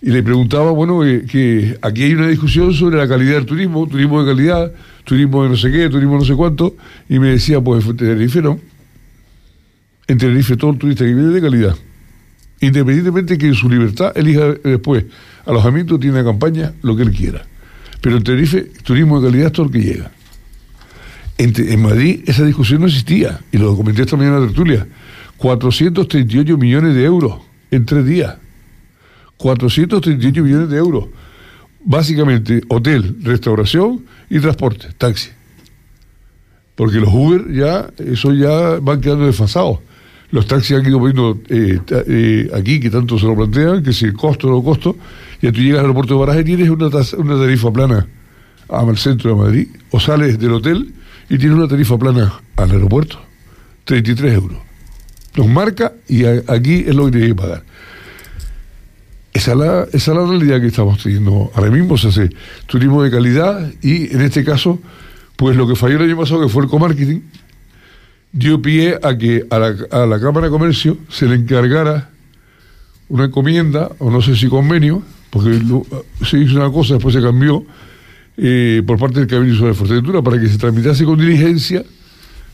y le preguntaba, bueno, eh, que aquí hay una discusión sobre la calidad del turismo, turismo de calidad, turismo de no sé qué, turismo no sé cuánto, y me decía, pues en Tenerife no. En Tenerife todo el turista que viene de calidad. Independientemente que en su libertad elija después alojamiento, tiene campaña, lo que él quiera. Pero en Tenerife, turismo de calidad es todo el que llega. En, Madrid esa discusión no existía, y lo comenté esta mañana en la tertulia. 438 millones de euros en tres días. 438 millones de euros. Básicamente, hotel, restauración y transporte, taxi. Porque los Uber ya, eso ya van quedando desfasados. Los taxis han ido poniendo eh, eh, aquí, que tanto se lo plantean, que si el costo o no costo, ya tú llegas al aeropuerto de Baraje y tienes una, tarifa plana al centro de Madrid, o sales del hotel y tiene una tarifa plana al aeropuerto, 33 euros. Nos marca y aquí es lo que tiene que pagar. Esa es, la, esa es la realidad que estamos teniendo ahora mismo. Se hace turismo de calidad y en este caso, pues lo que falló el año pasado, que fue el comarketing, dio pie a que a la, a la Cámara de Comercio se le encargara una encomienda, o no sé si convenio, porque se hizo una cosa, después se cambió, eh, por parte del Cabildo de Fuerteventura para que se tramitase con diligencia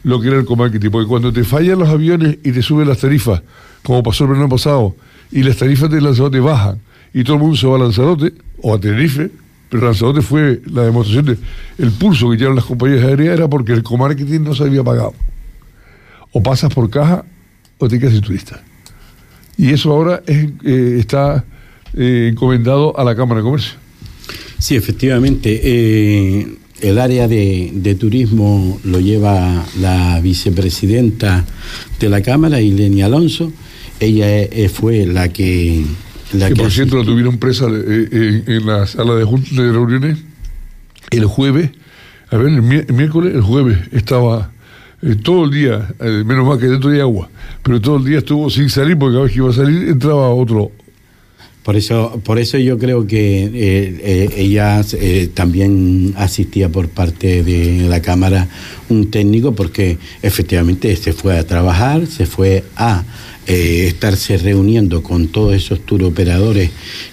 lo que era el comarketing. Porque cuando te fallan los aviones y te suben las tarifas, como pasó el verano pasado, y las tarifas de Lanzarote bajan, y todo el mundo se va a Lanzarote o a Tenerife, pero Lanzarote fue la demostración de el pulso que llevaron las compañías aéreas era porque el comarketing no se había pagado. O pasas por caja o te quedas sin turista. Y eso ahora eh, está eh, encomendado a la Cámara de Comercio. Sí, efectivamente. Eh, el área de, turismo lo lleva la vicepresidenta de la Cámara, Ileni Alonso. Ella eh, fue la que... La que, por cierto la tuvieron presa eh, en la sala de, de reuniones el jueves. A ver, el, miércoles, el jueves estaba todo el día, menos mal que dentro de agua, pero todo el día estuvo sin salir porque cada vez que iba a salir entraba otro por eso, por eso yo creo que eh, eh, ella eh, también asistía por parte de la Cámara un técnico porque efectivamente se fue a trabajar, se fue a estarse reuniendo con todos esos tour operadores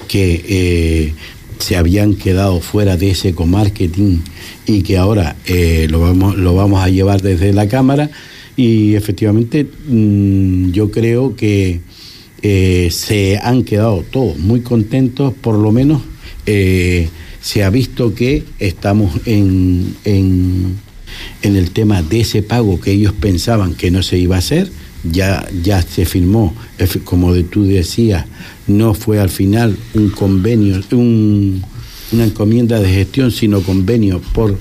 que se habían quedado fuera de ese comarketing y que ahora lo, vamos, lo vamos a llevar desde la Cámara. Y efectivamente mm, yo creo que eh, se han quedado todos muy contentos, por lo menos eh, se ha visto que estamos en, en, el tema de ese pago que ellos pensaban que no se iba a hacer, ya, ya se firmó, como tú decías, no fue al final un convenio, un, una encomienda de gestión, sino convenio por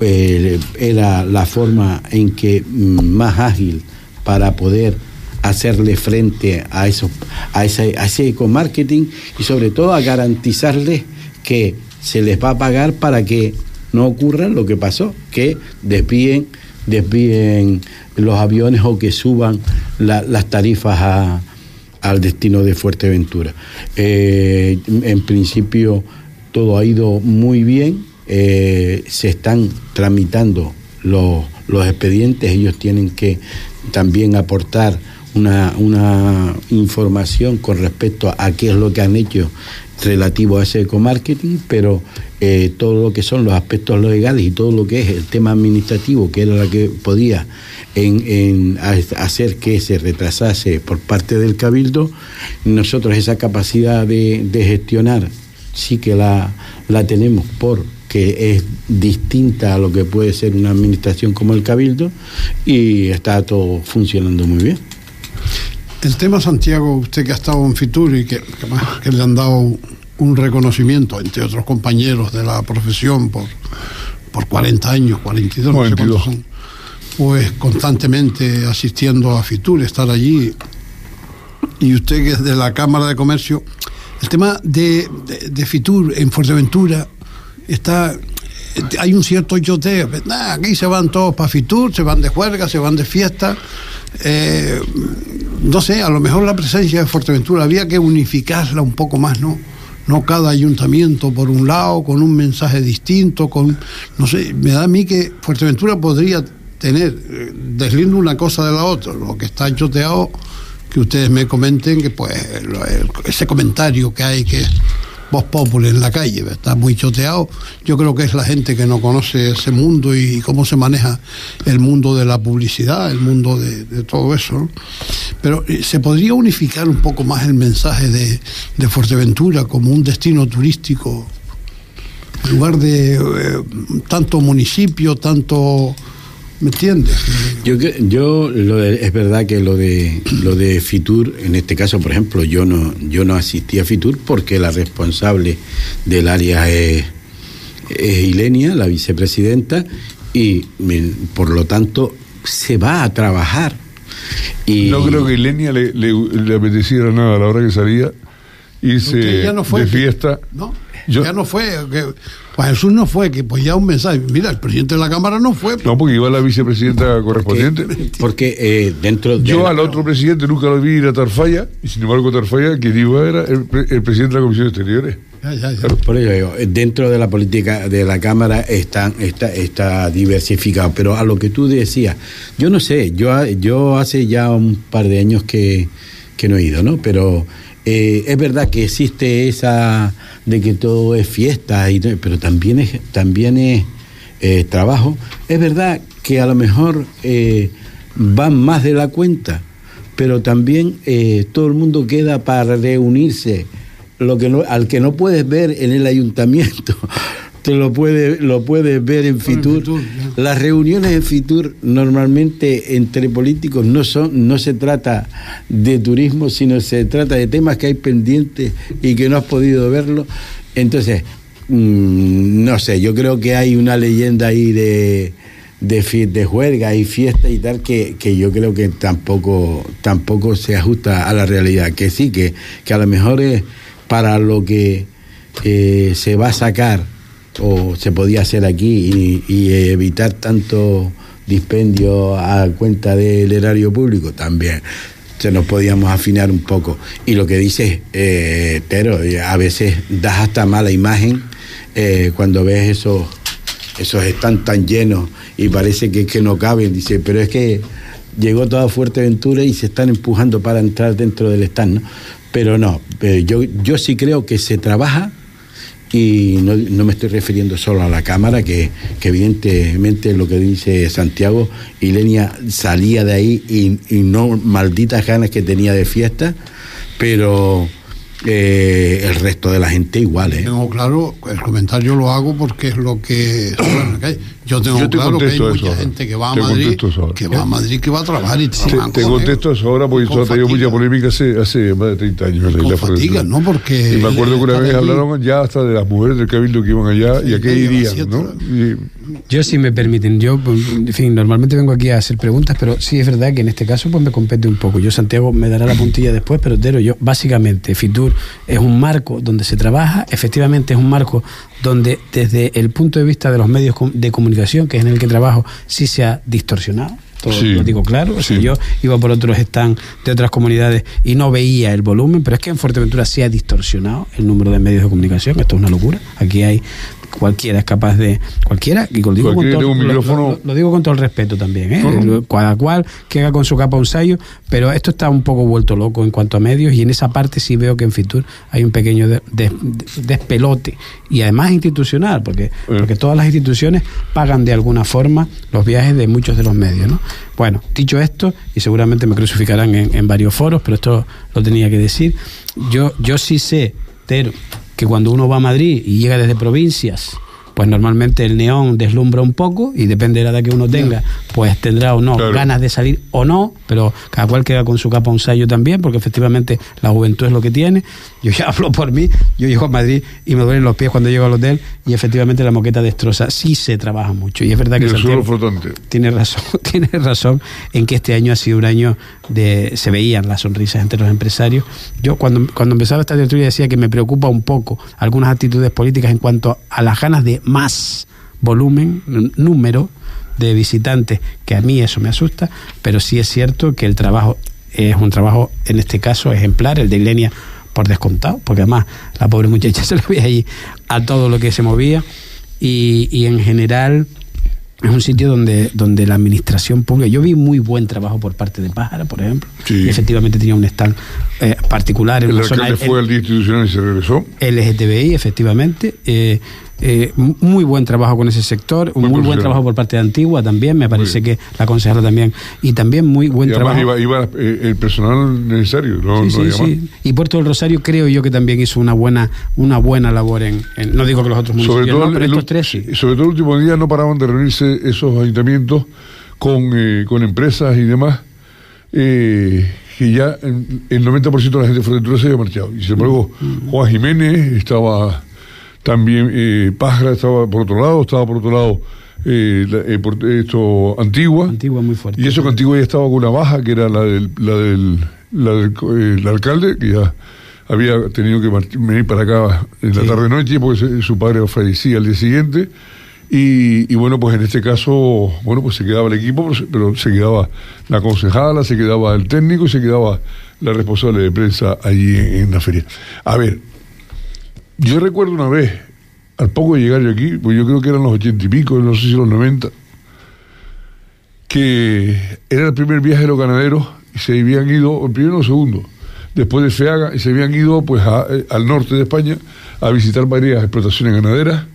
eh, era la forma en que mm, más ágil para poder hacerle frente a, eso, a, ese, a ese eco-marketing y sobre todo a garantizarles que se les va a pagar para que no ocurra lo que pasó, que desvíen, desvíen los aviones o que suban las tarifas al destino de Fuerteventura. Eh, en principio todo ha ido muy bien, eh, se están tramitando los, los expedientes, ellos tienen que también aportar una, una información con respecto a qué es lo que han hecho relativo a ese ecomarketing, pero eh, todo lo que son los aspectos legales y todo lo que es el tema administrativo, que era lo que podía en, hacer que se retrasase por parte del cabildo, nosotros esa capacidad de, gestionar sí que la, la tenemos porque es distinta a lo que puede ser una administración como el cabildo y está todo funcionando muy bien. El tema Santiago, usted que ha estado en Fitur y que, que, le han dado un reconocimiento, entre otros compañeros de la profesión, por, por 40 años, 42, no sé son, pues constantemente asistiendo a Fitur, estar allí. Y usted que es de la Cámara de Comercio, el tema de, de, Fitur en Fuerteventura está hay un cierto yoteo. aquí se van todos para Fitur, se van de juerga, se van de fiesta. Eh, no sé, a lo mejor la presencia de Fuerteventura había que unificarla un poco más, ¿no? No cada ayuntamiento por un lado, con un mensaje distinto, con, no sé, me da a mí que Fuerteventura podría tener, eh, deslindo una cosa de la otra, lo que está choteado, que ustedes me comenten que pues ese comentario que hay que voz popular en la calle, está muy choteado. Yo creo que es la gente que no conoce ese mundo y cómo se maneja el mundo de la publicidad, el mundo de, todo eso. Pero eh, se podría unificar un poco más el mensaje de, de Fuerteventura como un destino turístico, en lugar de eh, tanto municipio, tanto ¿Me entiendes? Yo, yo lo es verdad que lo de lo de Fitur, en este caso, por ejemplo, yo no yo no asistí a Fitur porque la responsable del área es, Ilenia, la vicepresidenta, y por lo tanto se va a trabajar. Y... No creo que Ilenia le, le, apeteciera nada a la hora que salía irse de fiesta. ¿no? Ya no fue. Que, pues Jesús no fue, que pues ya un mensaje. Mira, el presidente de la Cámara no fue. No, porque iba la vicepresidenta correspondiente. Porque eh, dentro de. Yo al otro presidente nunca lo vi ir a Tarfaya, y sin embargo Tarfaya, quien iba era el, presidente de la Comisión de Exteriores. Ya, ya, ya. Por ello digo, dentro de la política de la Cámara está, está, está diversificado. Pero a lo que tú decías, yo no sé, yo, yo hace ya un par de años que, que no he ido, ¿no? Pero eh, es verdad que existe esa de que todo es fiesta, y, pero también es, también es eh, trabajo. Es verdad que a lo mejor eh, van más de la cuenta, pero también todo el mundo queda para reunirse. Lo que al que no puedes ver en el ayuntamiento, lo puedes lo puede ver en Fitur. Las reuniones en Fitur normalmente entre políticos no son no se trata de turismo, sino se trata de temas que hay pendientes y que no has podido verlo. Entonces, mm, no sé, yo creo que hay una leyenda ahí de de, de juerga y fiesta y tal que, que, yo creo que tampoco tampoco se ajusta a la realidad que sí que, que a lo mejor es para lo que eh, se va a sacar o se podía hacer aquí y, evitar tanto dispendio a cuenta del erario público también. Se nos podíamos afinar un poco. Y lo que dice eh, Tero a veces das hasta mala imagen eh, cuando ves esos esos están tan llenos y parece que, que no caben. Dice pero es que llegó toda Fuerteventura y se están empujando para entrar dentro del stand pero no eh, yo yo sí creo que se trabaja y no, me estoy refiriendo solo a la Cámara, que, evidentemente lo que dice Santiago, Ilenia salía de ahí y no malditas ganas que tenía de fiesta, pero eh, el resto de la gente igual. ¿eh? Tengo claro, el comentario lo hago porque es lo que... Yo tengo claro que hay mucha gente que va a Madrid, que va a Madrid, que va a trabajar y te, te contesto eso ahora porque eso ha tenido mucha polémica hace, hace más de 30 años. Con fatiga, ¿no? Porque... Y me acuerdo que una vez hablaron ya hasta de las mujeres del Cabildo que iban allá y a qué irían, ¿no? Yo, si me permiten, yo, en fin, normalmente vengo aquí a hacer preguntas, pero sí es verdad que en este caso pues me compete un poco. Yo, Santiago, me dará la puntilla después, pero Tero, yo, básicamente, Fitur es un marco donde se trabaja, efectivamente es un marco donde desde el punto de vista de los medios de comunicación, que es en el que trabajo, sí se ha distorsionado. Todo lo digo claro. yo iba por otros stands de otras comunidades y no veía el volumen, pero es que en Fuerteventura sí ha distorsionado el número de medios de comunicación. Esto es una locura. Aquí hay cualquiera es capaz de cualquiera y lo digo, con todo, lo, digo con todo el respeto también ¿eh? cada cual que haga con su capa un sallo pero esto está un poco vuelto loco en cuanto a medios y en esa parte sí veo que en Fitur hay un pequeño despelote y además institucional porque, porque todas las instituciones pagan de alguna forma los viajes de muchos de los medios ¿no? bueno dicho esto y seguramente me crucificarán en, en varios foros pero esto lo tenía que decir yo yo sí sé pero que cuando uno va a Madrid y llega desde provincias, pues normalmente el neón deslumbra un poco y depende de la edad que uno tenga, pues tendrá o no ganas de salir o no, pero cada cual queda con su capa un sallo también, porque efectivamente la juventud es lo que tiene. Yo ya hablo por mí, yo llego a Madrid y me duelen los pies cuando llego al hotel y efectivamente la moqueta destroza. Sí se trabaja mucho y es verdad que tiene razón, tiene razón en que este año ha sido un año de se veían las sonrisas entre los empresarios. Yo cuando, cuando empezaba esta tertulia decía que me preocupa un poco algunas actitudes políticas en cuanto a las ganas de más volumen, número de visitantes, que a mí eso me asusta, pero sí es cierto que el trabajo es un trabajo, en este caso, ejemplar, el de Ilenia por descontado, porque además la pobre muchacha se le veía ahí a todo lo que se movía y, y en general es un sitio donde, donde la administración pública. Yo vi muy buen trabajo por parte de Pájara, por ejemplo. efectivamente tenía un stand eh, particular en el zona. fue el, institucional y se regresó. LGTBI, efectivamente. Eh, eh, muy buen trabajo con ese sector, muy, muy buen trabajo por parte de Antigua también, me parece que la consejera también, y también muy buen y trabajo. Iba, iba eh, el personal necesario, ¿no? Sí, sí, Y Puerto del Rosario creo yo que también hizo una buena una buena labor en, no digo que los otros municipios, sobre todo pero estos tres sí. Sobre todo el último día no paraban de reunirse esos ayuntamientos con, eh, con empresas y demás. que ya el 90% de la gente de Fuerteventura se había marchado. Y sin embargo, mm. Juan Jiménez estaba también eh, Pájara estaba por otro lado, estaba por otro lado eh, eh, esto Antigua. Antigua muy fuerte. Y eso que Antigua ya estaba con una baja, que era la del, la del, la del alcalde, que ya había tenido que venir para acá en la tarde-noche porque su padre fallecía al día siguiente. Y, y, bueno, pues en este caso, bueno, pues se quedaba el equipo, pero se, quedaba la concejala, se quedaba el técnico y se quedaba la responsable de prensa allí en la feria. A ver, yo recuerdo una vez, al poco de llegar yo aquí, pues yo creo que eran los ochenta y pico, no sé si los noventa, que era el primer viaje de los ganaderos y se habían ido, el primero o el segundo, después de Feaga, y se habían ido pues eh, al norte de España a visitar varias explotaciones ganaderas.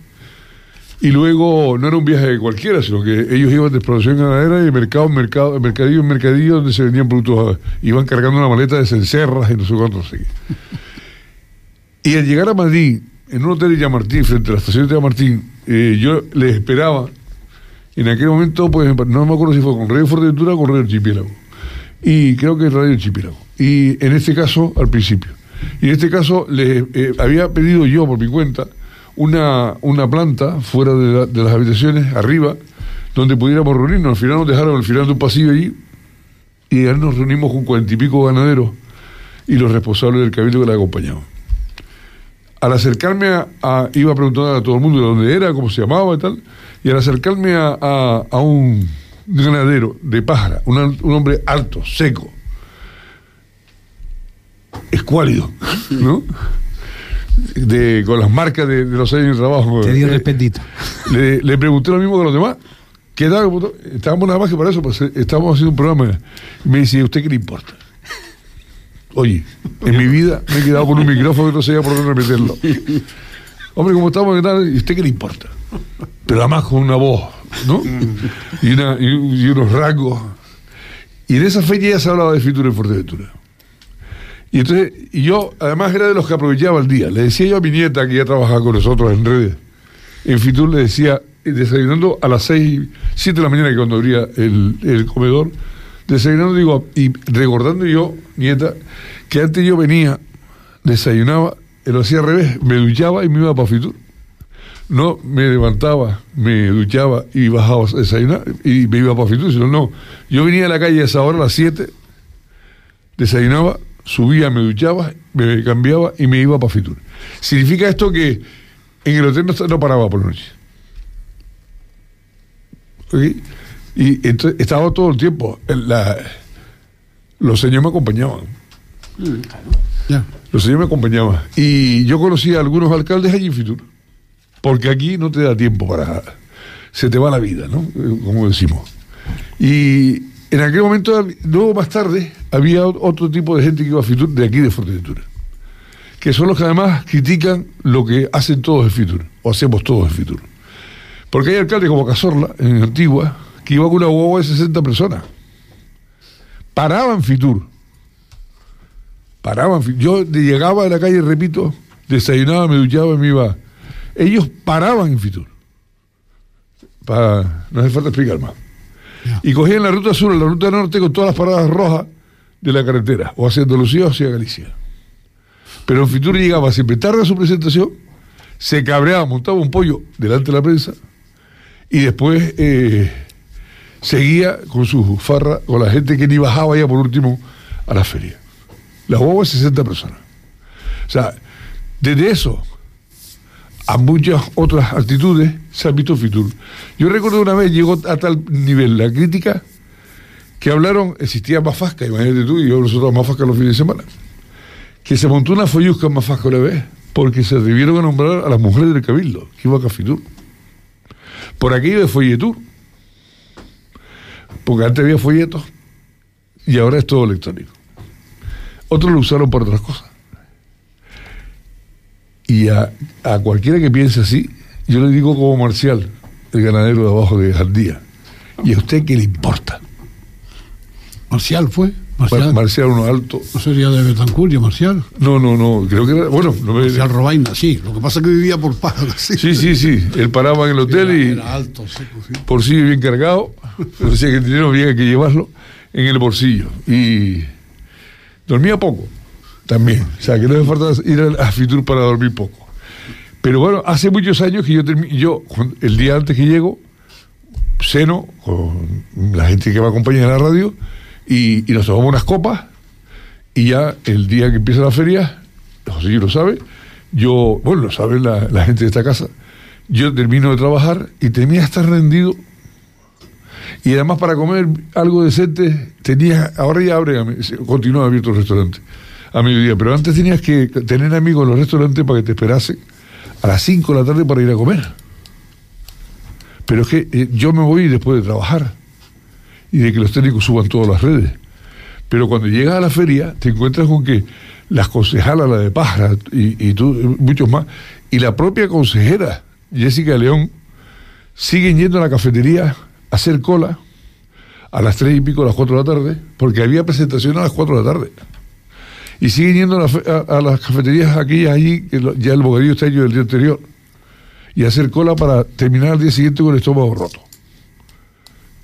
Y luego no era un viaje cualquiera, sino que ellos iban de explotación ganadera y de mercado en mercado, mercadillo en mercadillo donde se vendían productos, iban cargando una maleta de cencerras y no sé cuántos. Así. Y al llegar a Madrid, en un hotel de Yamartín, frente a la estación de Yamartín, eh, yo les esperaba. En aquel momento, pues no me acuerdo si fue con Radio Fuerteventura o con Radio Archipiélago. Y creo que Radio Archipiélago. Y en este caso, al principio. Y en este caso, les eh, había pedido yo por mi cuenta una, una planta fuera de, de las habitaciones, arriba, donde pudiéramos reunirnos. Al final nos dejaron al final de un pasillo allí y ya nos reunimos con cuarenta y pico ganaderos y los responsables del cabildo que la acompañaban al acercarme a, iba a preguntar a todo el mundo de dónde era, cómo se llamaba y tal, y al acercarme a, un ganadero de pájara, un hombre alto, seco, escuálido, ¿no? De, con las marcas de, los años de trabajo. Te dio eh, respetito. Le, pregunté lo mismo que los demás. ¿Qué tal? Estábamos nada más que para eso, pues eh, estábamos haciendo un programa. Me dice, ¿a usted qué le importa? Oye, en mi vida me he quedado con un micrófono y no sabía por dónde meterlo. Hombre, como estamos, ¿qué tal? ¿Y usted qué le importa? Pero además con una voz, ¿no? Y, unos rasgos. Y en esa fecha ya se hablaba de Fitur en Fuerteventura. Y entonces, y yo además era de los que aprovechaba el día. Le decía yo a mi nieta, que ya trabajaba con nosotros en redes, en Fitur le decía, desayunando a las 6, 7 de la mañana, que cuando abría el comedor, desayunando, digo, y recordando yo, nieta, que antes yo venía, desayunaba, lo hacía al revés, me duchaba y me iba para Fitur. No me levantaba, me duchaba y bajaba a desayunar y me iba para Fitur, sino no. Yo venía a la calle a esa hora, a las 7, desayunaba, subía, me duchaba, me cambiaba y me iba para Fitur. Significa esto que en el hotel no, paraba por la noche. Y entonces estaba todo el tiempo. La, los señores me acompañaban. Mm, los señores me acompañaban. Y yo conocí a algunos alcaldes allí en Fitur. Porque aquí no te da tiempo para. Se te va la vida, ¿no? Como decimos. Y en aquel momento, luego más tarde, había otro tipo de gente que iba a Fitur de aquí de Fuerteventura. Que son los que además critican lo que hacen todos en Fitur, o hacemos todos en Fitur. Porque hay alcaldes como Cazorla, en Antigua, que iba con una guagua de 60 personas. Paraban Fitur. Paraban Yo llegaba a la calle, repito, desayunaba, me duchaba y me iba. Ellos paraban en Fitur. Para, no hace falta explicar más. Y cogían la ruta sur, la ruta norte, con todas las paradas rojas de la carretera, o hacia Andalucía o hacia Galicia. Pero en Fitur llegaba siempre tarde a su presentación, se cabreaba, montaba un pollo delante de la prensa, y después eh, seguía con su farra, con la gente que ni bajaba ya por último a la feria. La huevo es 60 personas. O sea, desde eso a muchas otras actitudes se ha visto Fitur. Yo recuerdo una vez llegó a tal nivel la crítica que hablaron, existía Mafasca, imagínate tú, y yo nosotros Mafasca los fines de semana, que se montó una follusca en Mafasca una vez, porque se debieron a nombrar a las mujeres del Cabildo, que iba a Fitur. Por aquello de folletur. Porque antes había folletos y ahora es todo electrónico. Otros lo usaron por otras cosas. Y a, cualquiera que piense así, yo le digo como Marcial, el ganadero de abajo de Jardía. ¿Y a usted qué le importa? Marcial fue. Marcial, Marcial uno alto. ¿No sería de Betancurio, Marcial? No, no, no. Creo que era. Bueno, no me... Marcial Robaina, sí. Lo que pasa es que vivía por pago. Sí, sí, sí, Él paraba en el hotel y. Era alto, seco, sí. Por sí bien cargado. Pero decía que el dinero había que llevarlo en el bolsillo. Y. Dormía poco también. O sea, que no me falta ir a Fitur para dormir poco. Pero bueno, hace muchos años que yo, yo el día antes que llego, ceno con la gente que me acompaña en la radio y, nos tomamos unas copas y ya el día que empieza la feria, José lo sabe, yo, bueno, lo sabe la, gente de esta casa, yo termino de trabajar y tenía estar rendido y además para comer algo decente tenía, ahora ya abre, continúa abierto el restaurante a mediodía, pero antes tenías que tener amigos en los restaurantes para que te esperasen a las 5 de la tarde para ir a comer. Pero es que eh, yo me voy después de trabajar y de que los técnicos suban todas las redes. Pero cuando llegas a la feria te encuentras con que las concejalas, la de Pájara y, tú, muchos más, y la propia consejera, Jessica León, siguen yendo a la cafetería a hacer cola a las tres y pico, a las cuatro de la tarde, porque había presentación a las cuatro de la tarde y siguen yendo a, las cafeterías aquellas allí, que ya el bocadillo está hecho del día anterior, y hacer cola para terminar el día siguiente con el estómago roto.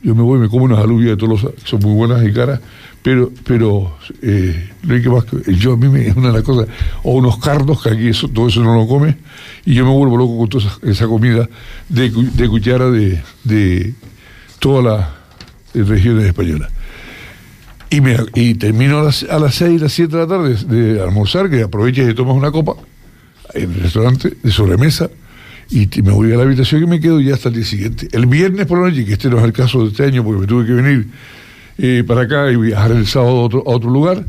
Yo me voy, me como unas alubias de Tolosa, que son muy buenas y caras, pero, pero eh, que más yo a mí me, es una de las cosas, o unos cardos, que aquí todo eso no lo come, y yo me vuelvo loco con toda esa, comida de, de cuchara de, de todas las regiones españolas. Y, me, y termino a las, a las 6, las 7 de la tarde de almorzar, que aproveches y tomas una copa en el restaurante de sobremesa y me voy a la habitación y me quedo ya hasta el día siguiente. El viernes por la noche, que este no es el caso de este año porque me tuve que venir eh, para acá y viajar el sábado a otro, a otro lugar.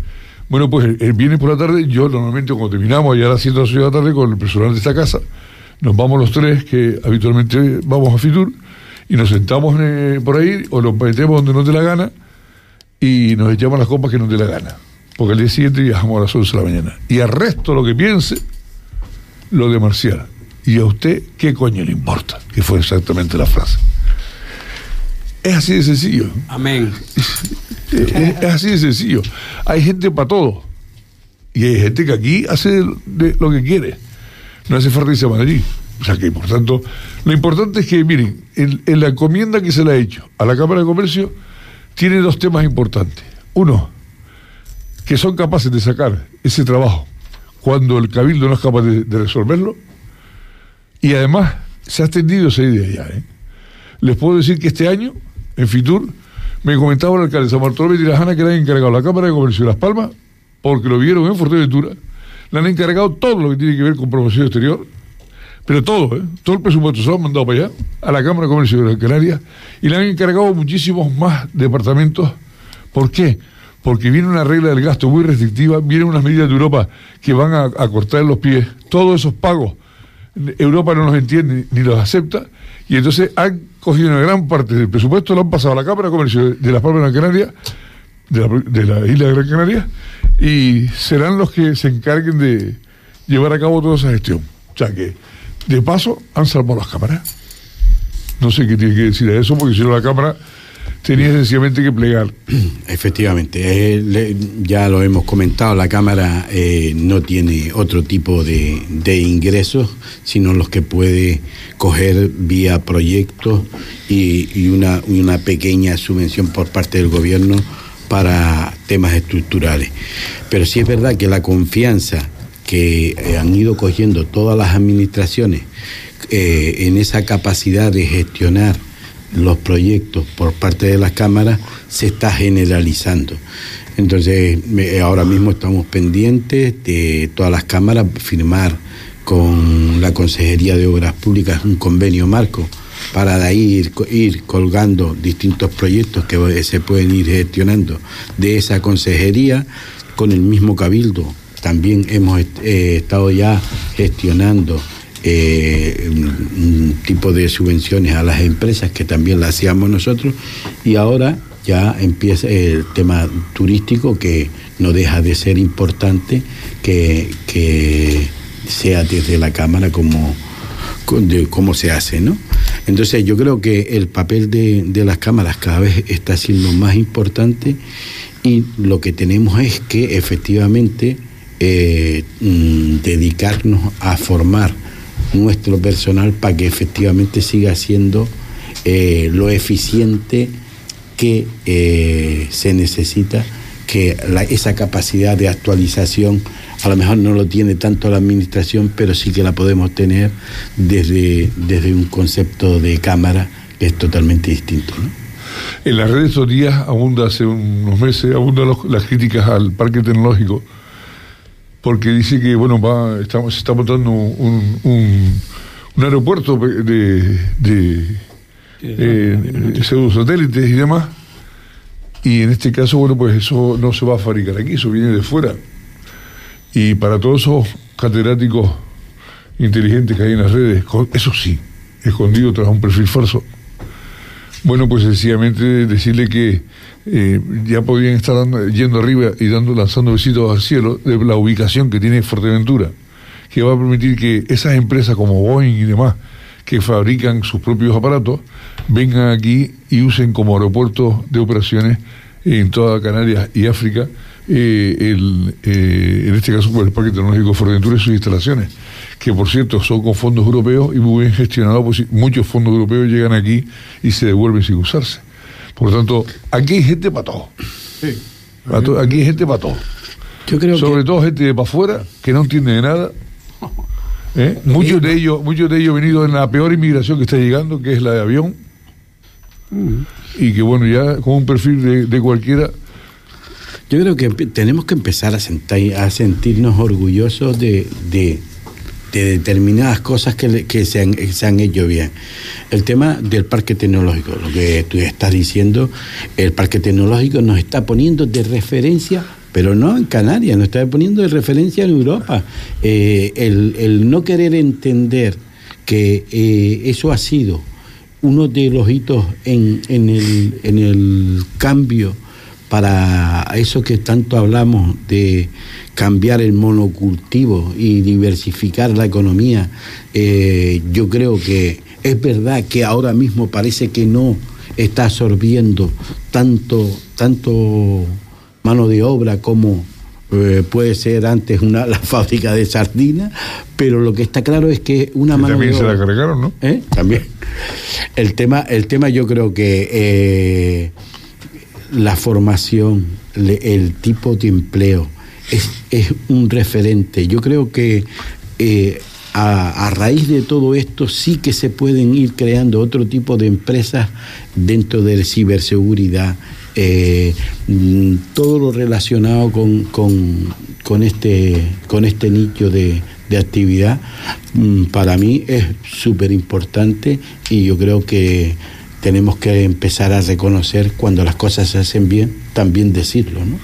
Bueno, pues el, viernes por la tarde, yo normalmente cuando terminamos allá a las 7 de la tarde con el personal de esta casa, nos vamos los tres, que habitualmente vamos a Fitur, y nos sentamos eh, por ahí o nos metemos donde nos dé la gana y nos echamos las copas que nos dé la gana. Porque el día siguiente viajamos a las 11 de la mañana. Y al resto lo que piense, lo de Marcial. ¿Y a usted qué coño le importa? Que fue exactamente la frase. Es así de sencillo. Amén. Es, así de sencillo. Hay gente para todo. Y hay gente que aquí hace lo que quiere. No hace falta irse a Madrid. O sea que, por tanto, lo importante es que, miren, en la encomienda que se le ha hecho a la Cámara de Comercio, tiene dos temas importantes. Uno, que son capaces de sacar ese trabajo cuando el cabildo no es capaz de, resolverlo. Y además se ha extendido esa idea ya. ¿eh? Les puedo decir que este año, en Fitur, me comentaba el alcalde San Bartolomé de Tirajana que le han encargado la Cámara de Comercio de Las Palmas, porque lo vieron en Fuerteventura, le han encargado todo lo que tiene que ver con promoción exterior, pero todo, ¿eh? todo el presupuesto se lo han mandado para allá, a la Cámara de Comercio de Canarias, y le han encargado muchísimos más departamentos. ¿Por qué? Porque viene una regla del gasto muy restrictiva, vienen unas medidas de Europa que van a, cortar los pies. Todos esos pagos, Europa no los entiende ni los acepta, y entonces han cogido una gran parte del presupuesto, lo han pasado a la Cámara de Comercio de las Palmas de Gran Canaria, de la, isla de Gran Canaria, y serán los que se encarguen de llevar a cabo toda esa gestión. O sea que de paso, han salvado las cámaras. No sé qué tiene que decir a eso, porque si no la cámara tenía sencillamente que plegar. Efectivamente, eh, ya lo hemos comentado, la Cámara eh, no tiene otro tipo de, ingresos, sino los que puede coger vía proyectos y, una, una pequeña subvención por parte del gobierno para temas estructurales. Pero sí es verdad que la confianza que eh, han ido cogiendo todas las administraciones en esa capacidad de gestionar los proyectos por parte de las cámaras se está generalizando. Entonces, ahora mismo estamos pendientes de todas las cámaras firmar con la Consejería de Obras Públicas un convenio marco para de ahí ir, colgando distintos proyectos que se pueden ir gestionando de esa consejería con el mismo cabildo. También hemos eh, estado ya gestionando eh, un tipo de subvenciones a las empresas que también la hacíamos nosotros y ahora ya empieza el tema turístico que no deja de ser importante que, que sea desde la Cámara como de cómo se hace, ¿no? Entonces yo creo que el papel de, las cámaras cada vez está siendo más importante y lo que tenemos es que efectivamente eh, mm, dedicarnos a formar nuestro personal para que efectivamente siga siendo eh, lo eficiente que eh, se necesita, que esa capacidad de actualización a lo mejor no lo tiene tanto la administración, pero sí que la podemos tener desde, desde un concepto de cámara que es totalmente distinto. En las redes estos días abunda hace unos meses, abundan las críticas al parque tecnológico, porque dice que bueno va, estamos, se está montando un, un, aeropuerto de, de, eh, satélites y demás, y en este caso, bueno, pues eso no se va a fabricar aquí, eso viene de fuera. Y para todos esos catedráticos inteligentes que hay en las redes, eso sí, escondido tras un perfil falso, bueno, pues sencillamente decirle que eh, ya podían estar yendo arriba y dando, lanzando besitos al cielo de la ubicación que tiene Fuerteventura, que va a permitir que esas empresas como Boeing y demás, que fabrican sus propios aparatos, vengan aquí y usen como aeropuertos de operaciones en toda Canarias y África eh, el, eh, en este caso por el Parque Tecnológico Fuerteventura y sus instalaciones, que por cierto son con fondos europeos y muy bien gestionados, pues muchos fondos europeos llegan aquí y se devuelven sin usarse. Por lo tanto, aquí hay gente para todo. Aquí hay gente para todo. Sobre todo gente de para afuera que no entiende de nada. ¿eh? Muchos de ellos, muchos de ellos venidos en la peor inmigración que está llegando, que es la de avión. Mm. Y que bueno, ya con un perfil de cualquiera yo creo que tenemos que empezar a, sentar, a sentirnos orgullosos de, determinadas cosas que, se, han, hecho bien. El tema del parque tecnológico, lo que tú estás diciendo, el parque tecnológico nos está poniendo de referencia pero no en Canarias, nos está poniendo de referencia en Europa. Eh, el, no querer entender que eh, eso ha sido uno de los hitos en, en, el, en el cambio para eso que tanto hablamos de cambiar el monocultivo y diversificar la economía, eh, yo creo que es verdad que ahora mismo parece que no está absorbiendo tanto, tanto mano de obra como eh, puede ser antes una la fábrica de sardinas, pero lo que está claro es que una mano también de obra, se la cargaron, ¿no? ¿Eh? También. El tema, el tema yo creo que la formación, el tipo de empleo, es, un referente. Yo creo que eh, a, raíz de todo esto sí que se pueden ir creando otro tipo de empresas dentro de ciberseguridad, eh, mm, todo lo relacionado con, con, este, con este nicho de, de actividad, mm, para mí es súper importante y yo creo que tenemos que empezar a reconocer cuando las cosas se hacen bien, también decirlo, ¿no?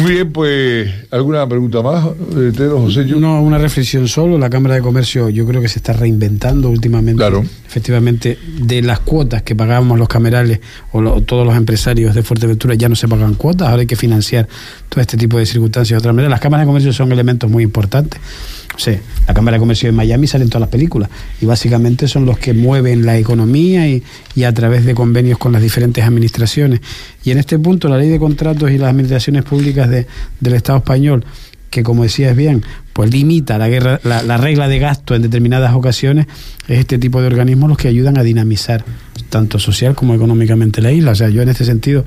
Muy bien, pues, ¿alguna pregunta más, eh, Pedro José? No, una reflexión solo. La Cámara de Comercio yo creo que se está reinventando últimamente. Claro. Efectivamente, de las cuotas que pagábamos los camerales o todos los empresarios de Fuerteventura ya no se pagan cuotas, ahora hay que financiar todo este tipo de circunstancias de otra manera. Las cámaras de comercio son elementos muy importantes. Sea, la Cámara de Comercio de Miami salen todas las películas y básicamente son los que mueven la economía y, y, a través de convenios con las diferentes administraciones. Y en este punto la ley de contratos y las administraciones públicas de, del Estado español, que como decías bien, pues limita la, guerra, la, la, regla de gasto en determinadas ocasiones, es este tipo de organismos los que ayudan a dinamizar tanto social como económicamente la isla. O sea, yo en este sentido,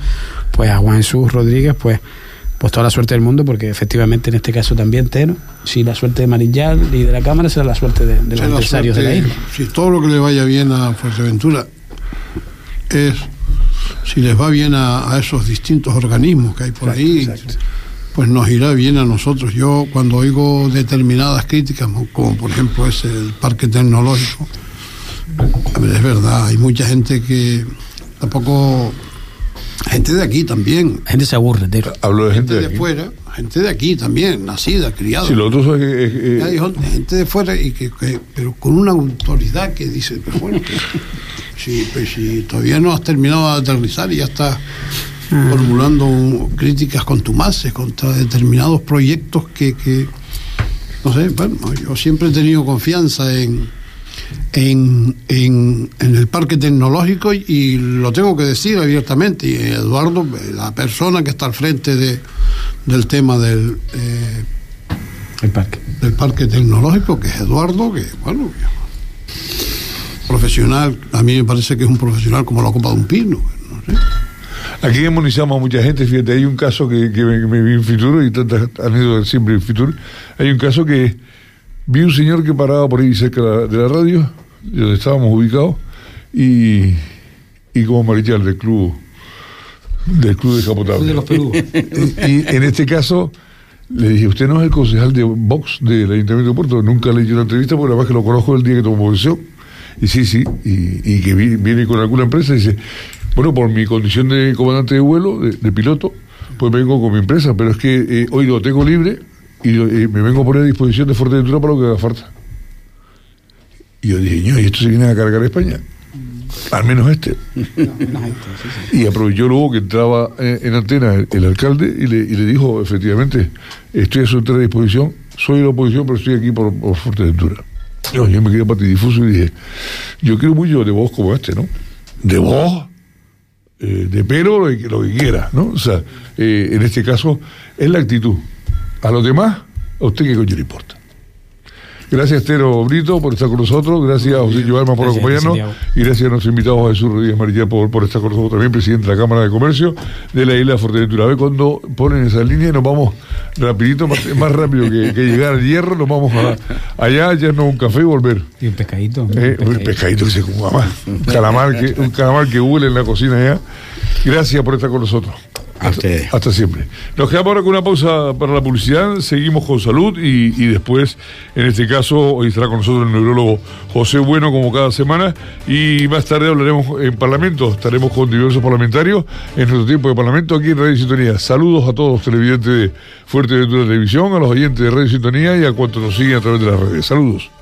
pues a Juan Jesús Rodríguez, pues pues toda la suerte del mundo, porque efectivamente en este caso también Teno, si la suerte de Marillal y de la Cámara será la suerte de, los empresarios de la isla. Si todo lo que le vaya bien a Fuerteventura es, si les va bien a, esos distintos organismos que hay por ahí, pues nos irá bien a nosotros. Yo cuando oigo determinadas críticas, como por ejemplo es el parque tecnológico, es verdad, hay mucha gente que tampoco gente de aquí también. Gente se aburre, de... Hablo de gente, de, fuera, gente de aquí también, nacida, criada. Sí, lo otro es, gente de fuera y que, pero con una autoridad que dice, pero bueno, si, pues, si todavía no has terminado de aterrizar y ya estás Ah. formulando críticas contumaces contra determinados proyectos que, que, no sé, bueno, yo siempre he tenido confianza en, en, en, el parque tecnológico y, lo tengo que decir abiertamente. Y Eduardo, la persona que está al frente de, del tema del, eh, el parque. del parque tecnológico, que es Eduardo, que bueno, profesional, a mí me parece que es un profesional como la copa de un pino. No sé. Aquí demonizamos a mucha gente, fíjate, hay un caso que, me, vi en Fitur y tantas han ido siempre en Fitur. Hay un caso que vi un señor que paraba por ahí cerca de la, radio, donde estábamos ubicados, y, y como marichal del club del club de Capotable. y, en este caso le dije, usted no es el concejal de Vox del Ayuntamiento de Puerto, nunca le he hecho una entrevista porque además que lo conozco el día que tomó posición. Y sí, sí, y, que viene con alguna empresa y dice, bueno, por mi condición de comandante de vuelo, de, piloto, pues vengo con mi empresa, pero es que eh, hoy lo tengo libre y eh, me vengo a poner a disposición de Fuerteventura para lo que haga falta. Y yo dije, ¿y esto se viene a cargar a España? Al menos este. Y aprovechó luego que entraba eh, en, antena el, alcalde y le, dijo, efectivamente, estoy a su entera disposición, soy de la oposición, pero estoy aquí por, Fuerteventura. Yo, yo me quedé patidifuso y dije, yo quiero mucho de vos como este, ¿no? ¿De vos? Eh, de pelo, lo que, lo que quiera, ¿no? O sea, eh, en este caso es la actitud. A los demás, a usted qué coño le importa. Gracias, Tero Brito, por estar con nosotros. Gracias a José Giovanni por acompañarnos. Y gracias a nuestros invitados Jesús Rodríguez María por, por estar con nosotros también, presidente de la Cámara de Comercio de la isla de. A ver cuando ponen esa línea y nos vamos rapidito, más, rápido que, llegar al hierro, nos vamos allá, ya no un café y volver. Y un pescadito. Eh, un pescadito que se come Un calamar que, un calamar que huele en la cocina allá. Gracias por estar con nosotros. Hasta, siempre. Nos quedamos ahora con una pausa para la publicidad, seguimos con salud y, después, en este caso, hoy estará con nosotros el neurólogo José Bueno como cada semana y más tarde hablaremos en Parlamento, estaremos con diversos parlamentarios en nuestro tiempo de Parlamento aquí en Radio Sintonía. Saludos a todos los televidentes de Fuerte Ventura Televisión, a los oyentes de Radio Sintonía y a cuantos nos siguen a través de las redes. Saludos.